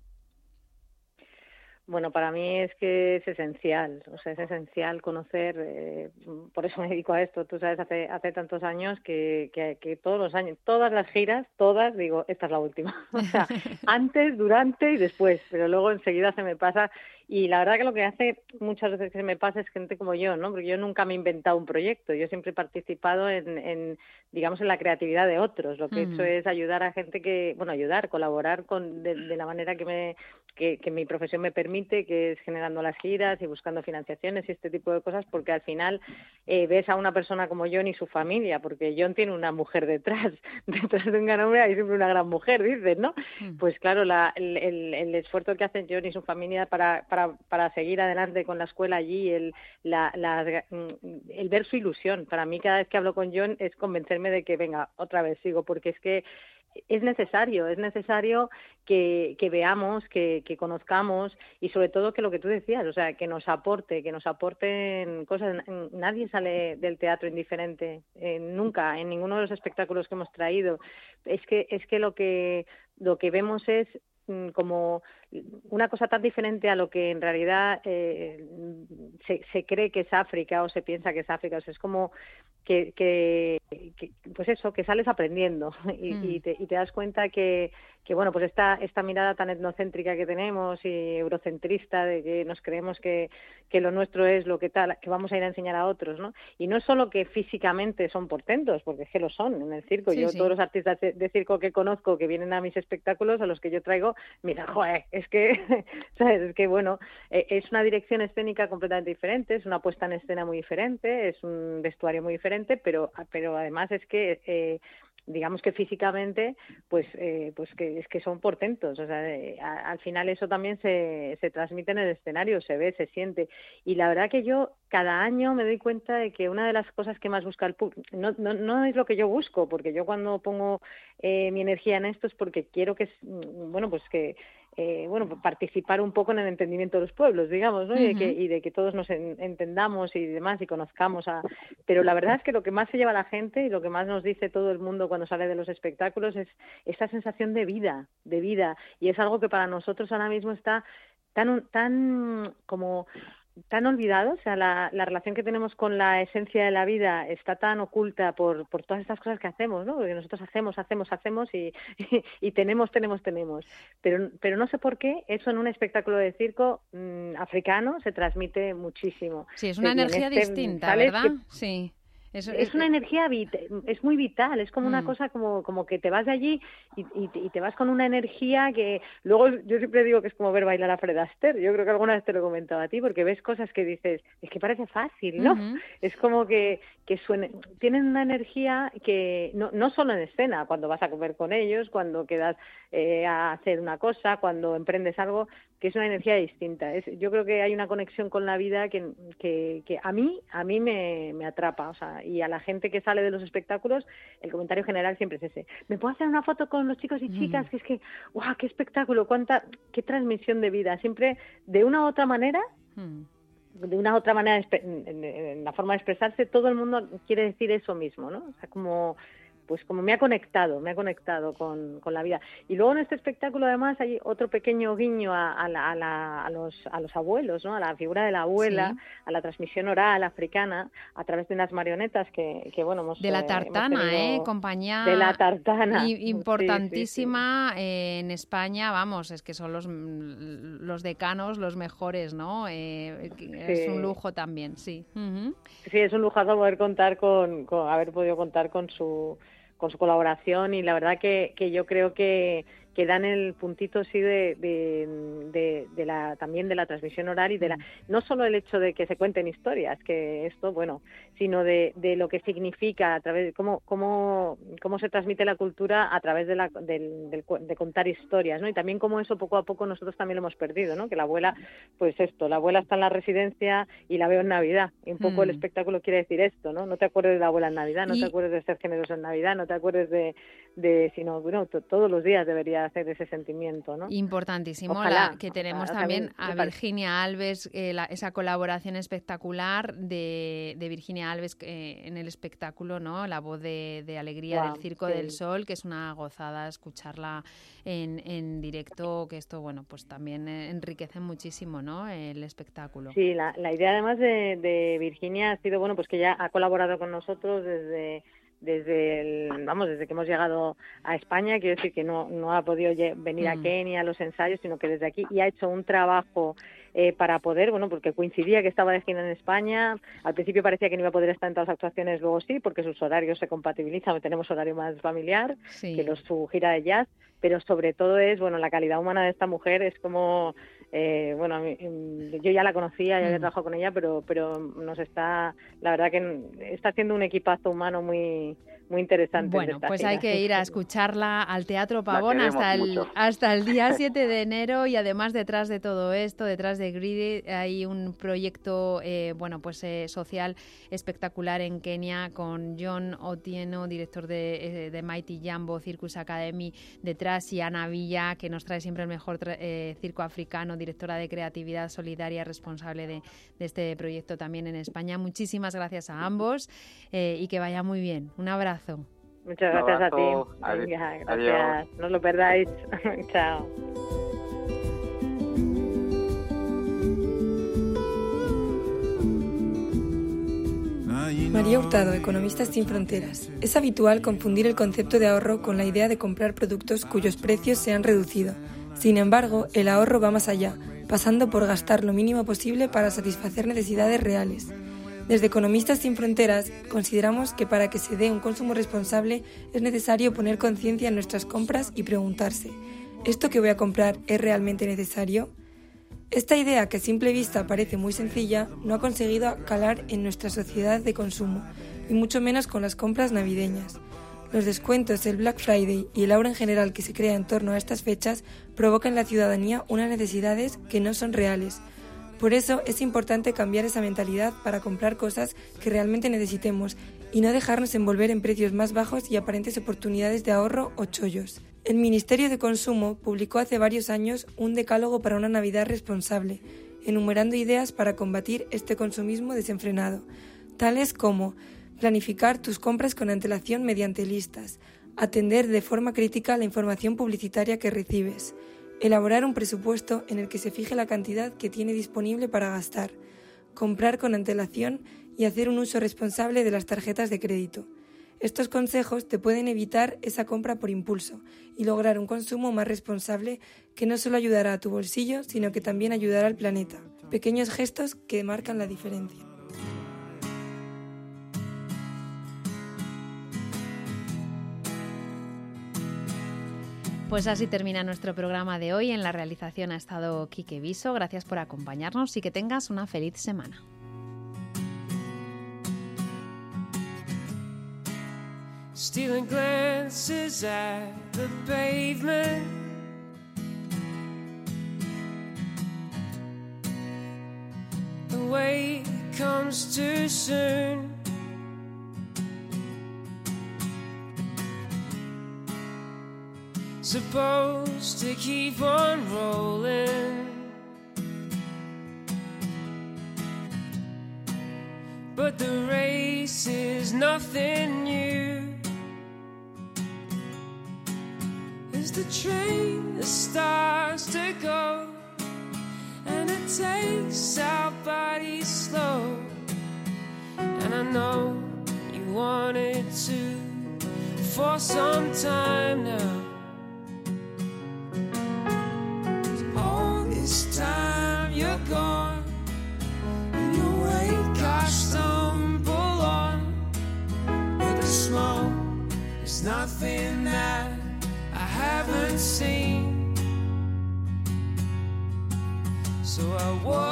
Bueno, para mí es que es esencial, o sea, es esencial conocer, eh, por eso me dedico a esto, tú sabes, hace, hace tantos años que, que, que todos los años, todas las giras, todas, digo, esta es la última, (laughs) o sea, antes, durante y después, pero luego enseguida se me pasa y la verdad que lo que hace muchas veces que se me pasa es gente como yo, ¿no? Porque yo nunca me he inventado un proyecto, yo siempre he participado en, en digamos, en la creatividad de otros. Lo que he hecho Ujú. es ayudar a gente que, bueno, ayudar, colaborar con de, de la manera que me que, que mi profesión me permite, que es generando las giras y buscando financiaciones y este tipo de cosas, porque al final eh, ves a una persona como John y su familia, porque John tiene una mujer detrás, (laughs) detrás de un gran hombre hay siempre una gran mujer, dices, ¿no? Pues claro, la, el, el, el esfuerzo que hacen John y su familia para, para, para seguir adelante con la escuela allí, el, la, la- mm, el ver su ilusión. Para mí, cada vez que hablo con John, es convencerme de que, venga, otra vez sigo, porque es que es necesario, es necesario que, veamos, que, que conozcamos y sobre todo que lo que tú decías, o sea, que nos aporte, que nos aporten cosas. Nadie sale del teatro indiferente, eh, nunca, en ninguno de los espectáculos que hemos traído. Es que, es que lo que, lo que vemos es mm, como una cosa tan diferente a lo que en realidad eh, se, se cree que es África o se piensa que es África. O sea, es como que, que, que, pues eso, que sales aprendiendo (laughs) y, Mm. y te, y te das cuenta que, que bueno, pues esta, esta mirada tan etnocéntrica que tenemos y eurocentrista de que nos creemos que, que lo nuestro es lo que tal, que vamos a ir a enseñar a otros, ¿no? Y no es solo que físicamente son portentos, porque es que lo son en el circo. Sí, yo sí. todos los artistas de, de circo que conozco que vienen a mis espectáculos, a los que yo traigo, mira, joder, es que, (laughs) ¿sabes? Es que bueno, eh, es una dirección escénica completamente diferente, es una puesta en escena muy diferente, es un vestuario muy diferente, pero, pero además es que eh, digamos que físicamente pues eh, pues que es que son portentos o sea eh, a- al final eso también se, se transmite en el escenario se ve se siente y la verdad que yo cada año me doy cuenta de que una de las cosas que más busca el público no, no, no es lo que yo busco porque yo cuando pongo eh, mi energía en esto es porque quiero que mm, bueno pues que eh, bueno pues participar un poco en el entendimiento de los pueblos digamos ¿no? y, de que, y de que todos nos en- entendamos y demás y conozcamos a pero la verdad es que lo que más se lleva a la gente y lo que más nos dice todo el mundo cuando sale de los espectáculos es esta sensación de vida, de vida. Y es algo que para nosotros ahora mismo está tan, tan como tan olvidado, o sea, la, la relación que tenemos con la esencia de la vida está tan oculta por, por todas estas cosas que hacemos, ¿no? Porque nosotros hacemos, hacemos, hacemos y, (laughs) y, tenemos, tenemos, tenemos. Pero, pero no sé por qué eso en un espectáculo de circo mm, africano se transmite muchísimo. Sí, es una en energía este, distinta. ¿verdad? Que- Sí. Es una energía es muy vital es como una Mm. cosa como como que te vas de allí y, y te, y te vas con una energía que luego yo siempre digo que es como ver bailar a Fred Astaire yo creo que alguna vez te lo he comentado a ti porque ves cosas que dices es que parece fácil no es como que que suene- tienen una energía que no, no solo en escena cuando vas a comer con ellos cuando quedas eh, a hacer una cosa cuando emprendes algo que es una energía distinta. Es, yo creo que hay una conexión con la vida que, que, que a mí a mí me, me atrapa o sea y a la gente que sale de los espectáculos el comentario general siempre es ese. Me puedo hacer una foto con los chicos y chicas que es que guau qué espectáculo cuánta qué transmisión de vida. Siempre de una u otra manera de una u otra manera en la forma de expresarse todo el mundo quiere decir eso mismo no o sea como pues como me ha conectado, me ha conectado con, con la vida. Y luego en este espectáculo además hay otro pequeño guiño a, a la- a la- a los, a los abuelos, ¿no? a la figura de la abuela, Sí. a la transmisión oral africana, a través de unas marionetas que, que bueno, hemos De la eh, tartana, tenido- ¿eh? Compañía De la tartana. Sí, sí, importantísima eh, en España, vamos, es que son los, mm, los decanos los mejores, ¿no? Eh, Es un lujo también, sí. Sí, es un lujazo poder contar con, con- haber podido contar con su con su colaboración y la verdad que, que yo creo que, que dan el puntito sí de, de, de- de la también de la transmisión oral y de la no solo el hecho de que se cuenten historias que esto bueno sino de, de lo que significa a través de cómo cómo cómo se transmite la cultura a través de la del, del de contar historias no y también cómo eso poco a poco nosotros también lo hemos perdido no que la abuela pues esto la abuela está en la residencia y la veo en Navidad. Y un poco el Mm. espectáculo quiere decir esto no no te acuerdes de la abuela en Navidad no Y- te acuerdes de ser generoso en Navidad no te acuerdes de de sino bueno to- todos los días debería hacer ese sentimiento no Importantísimo Ojalá, la que tenemos ojalá, también a. Virginia Alves, eh, la- esa colaboración espectacular de, de Virginia Alves eh, en el espectáculo, ¿no? La voz de, de alegría del Circo sí. del Sol, que es una gozada escucharla en, en directo, que esto, bueno, pues también eh, enriquece muchísimo, ¿no? El espectáculo. Sí, la, la idea además de, de Virginia ha sido, bueno, pues que ya ha colaborado con nosotros desde desde el, vamos desde que hemos llegado a España quiero decir que no no ha podido venir a Mm. Kenia a los ensayos sino que desde aquí y ha hecho un trabajo eh, para poder bueno porque coincidía que estaba de gira en España al principio parecía que no iba a poder estar en todas las actuaciones luego sí porque sus horarios se compatibilizan tenemos horario más familiar Sí. que los, su gira de jazz pero sobre todo es bueno la calidad humana de esta mujer es como eh, bueno mm, yo ya la conocía ya había Mm. trabajado con ella pero pero nos está la verdad que está haciendo un equipazo humano muy muy interesante Bueno, pues gira. hay que ir a escucharla al Teatro Pavón hasta el, mucho. hasta el día (laughs) 7 de enero y además detrás de todo esto, detrás de Greedy, hay un proyecto eh, bueno pues eh, social espectacular en Kenia con John Otieno, director de, eh, de Mighty Jambo Circus Academy detrás y Ana Villa que nos trae siempre el mejor eh, circo africano, directora de creatividad solidaria responsable de, de este proyecto también en España. Muchísimas gracias a ambos eh, y que vaya muy bien. Un abrazo. muchas gracias a ti abrazo. Adi- Venga, adiós. gracias no os lo perdáis (laughs) chao María Hurtado, Economistas sin Fronteras. Es habitual confundir el concepto de ahorro con la idea de comprar productos cuyos precios se han reducido. Sin embargo, el ahorro va más allá, pasando por gastar lo mínimo posible para satisfacer necesidades reales. Desde Economistas sin Fronteras consideramos que para que se dé un consumo responsable es necesario poner conciencia en nuestras compras y preguntarse, ¿esto que voy a comprar es realmente necesario? Esta idea, que a simple vista parece muy sencilla, no ha conseguido calar en nuestra sociedad de consumo, y mucho menos con las compras navideñas. Los descuentos, el Black Friday y el aura en general que se crea en torno a estas fechas provocan en la ciudadanía unas necesidades que no son reales. Por eso es importante cambiar esa mentalidad para comprar cosas que realmente necesitemos y no dejarnos envolver en precios más bajos y aparentes oportunidades de ahorro o chollos. El Ministerio de Consumo publicó hace varios años un decálogo para una Navidad responsable, enumerando ideas para combatir este consumismo desenfrenado, tales como planificar tus compras con antelación mediante listas, atender de forma crítica la información publicitaria que recibes, elaborar un presupuesto en el que se fije la cantidad que tiene disponible para gastar, comprar con antelación y hacer un uso responsable de las tarjetas de crédito. Estos consejos te pueden evitar esa compra por impulso y lograr un consumo más responsable que no solo ayudará a tu bolsillo, sino que también ayudará al planeta. Pequeños gestos que marcan la diferencia. Pues así termina nuestro programa de hoy. En la realización ha estado Quique Viso. Gracias por acompañarnos y que tengas una feliz semana. Stealing glances at the pavement. The way comes too soon. Supposed to keep on rolling. But the race is nothing new. The train that starts to go, and it takes our bodies slow. And I know you wanted to for some time now. All this time you're gone. In your wake, I stumble on. The smoke is nothing that haven't seen. So I walk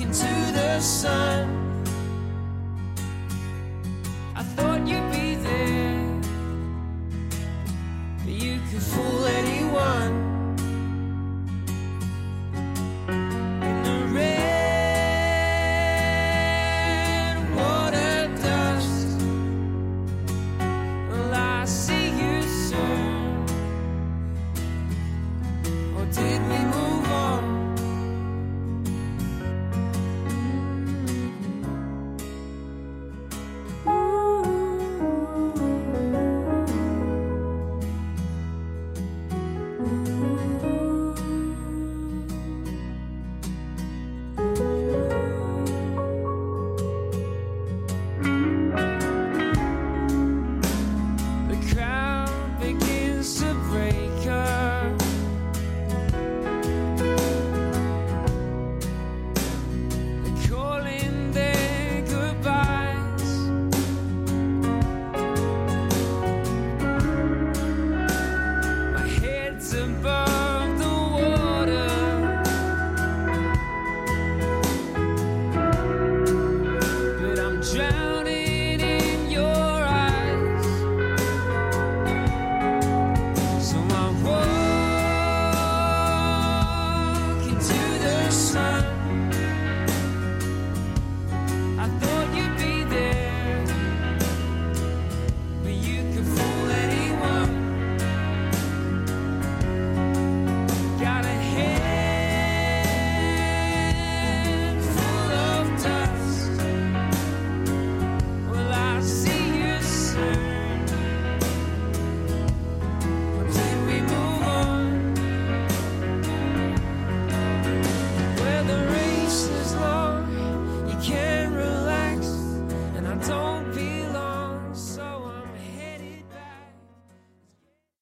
into the sun. I thought you'd be there, but you could fool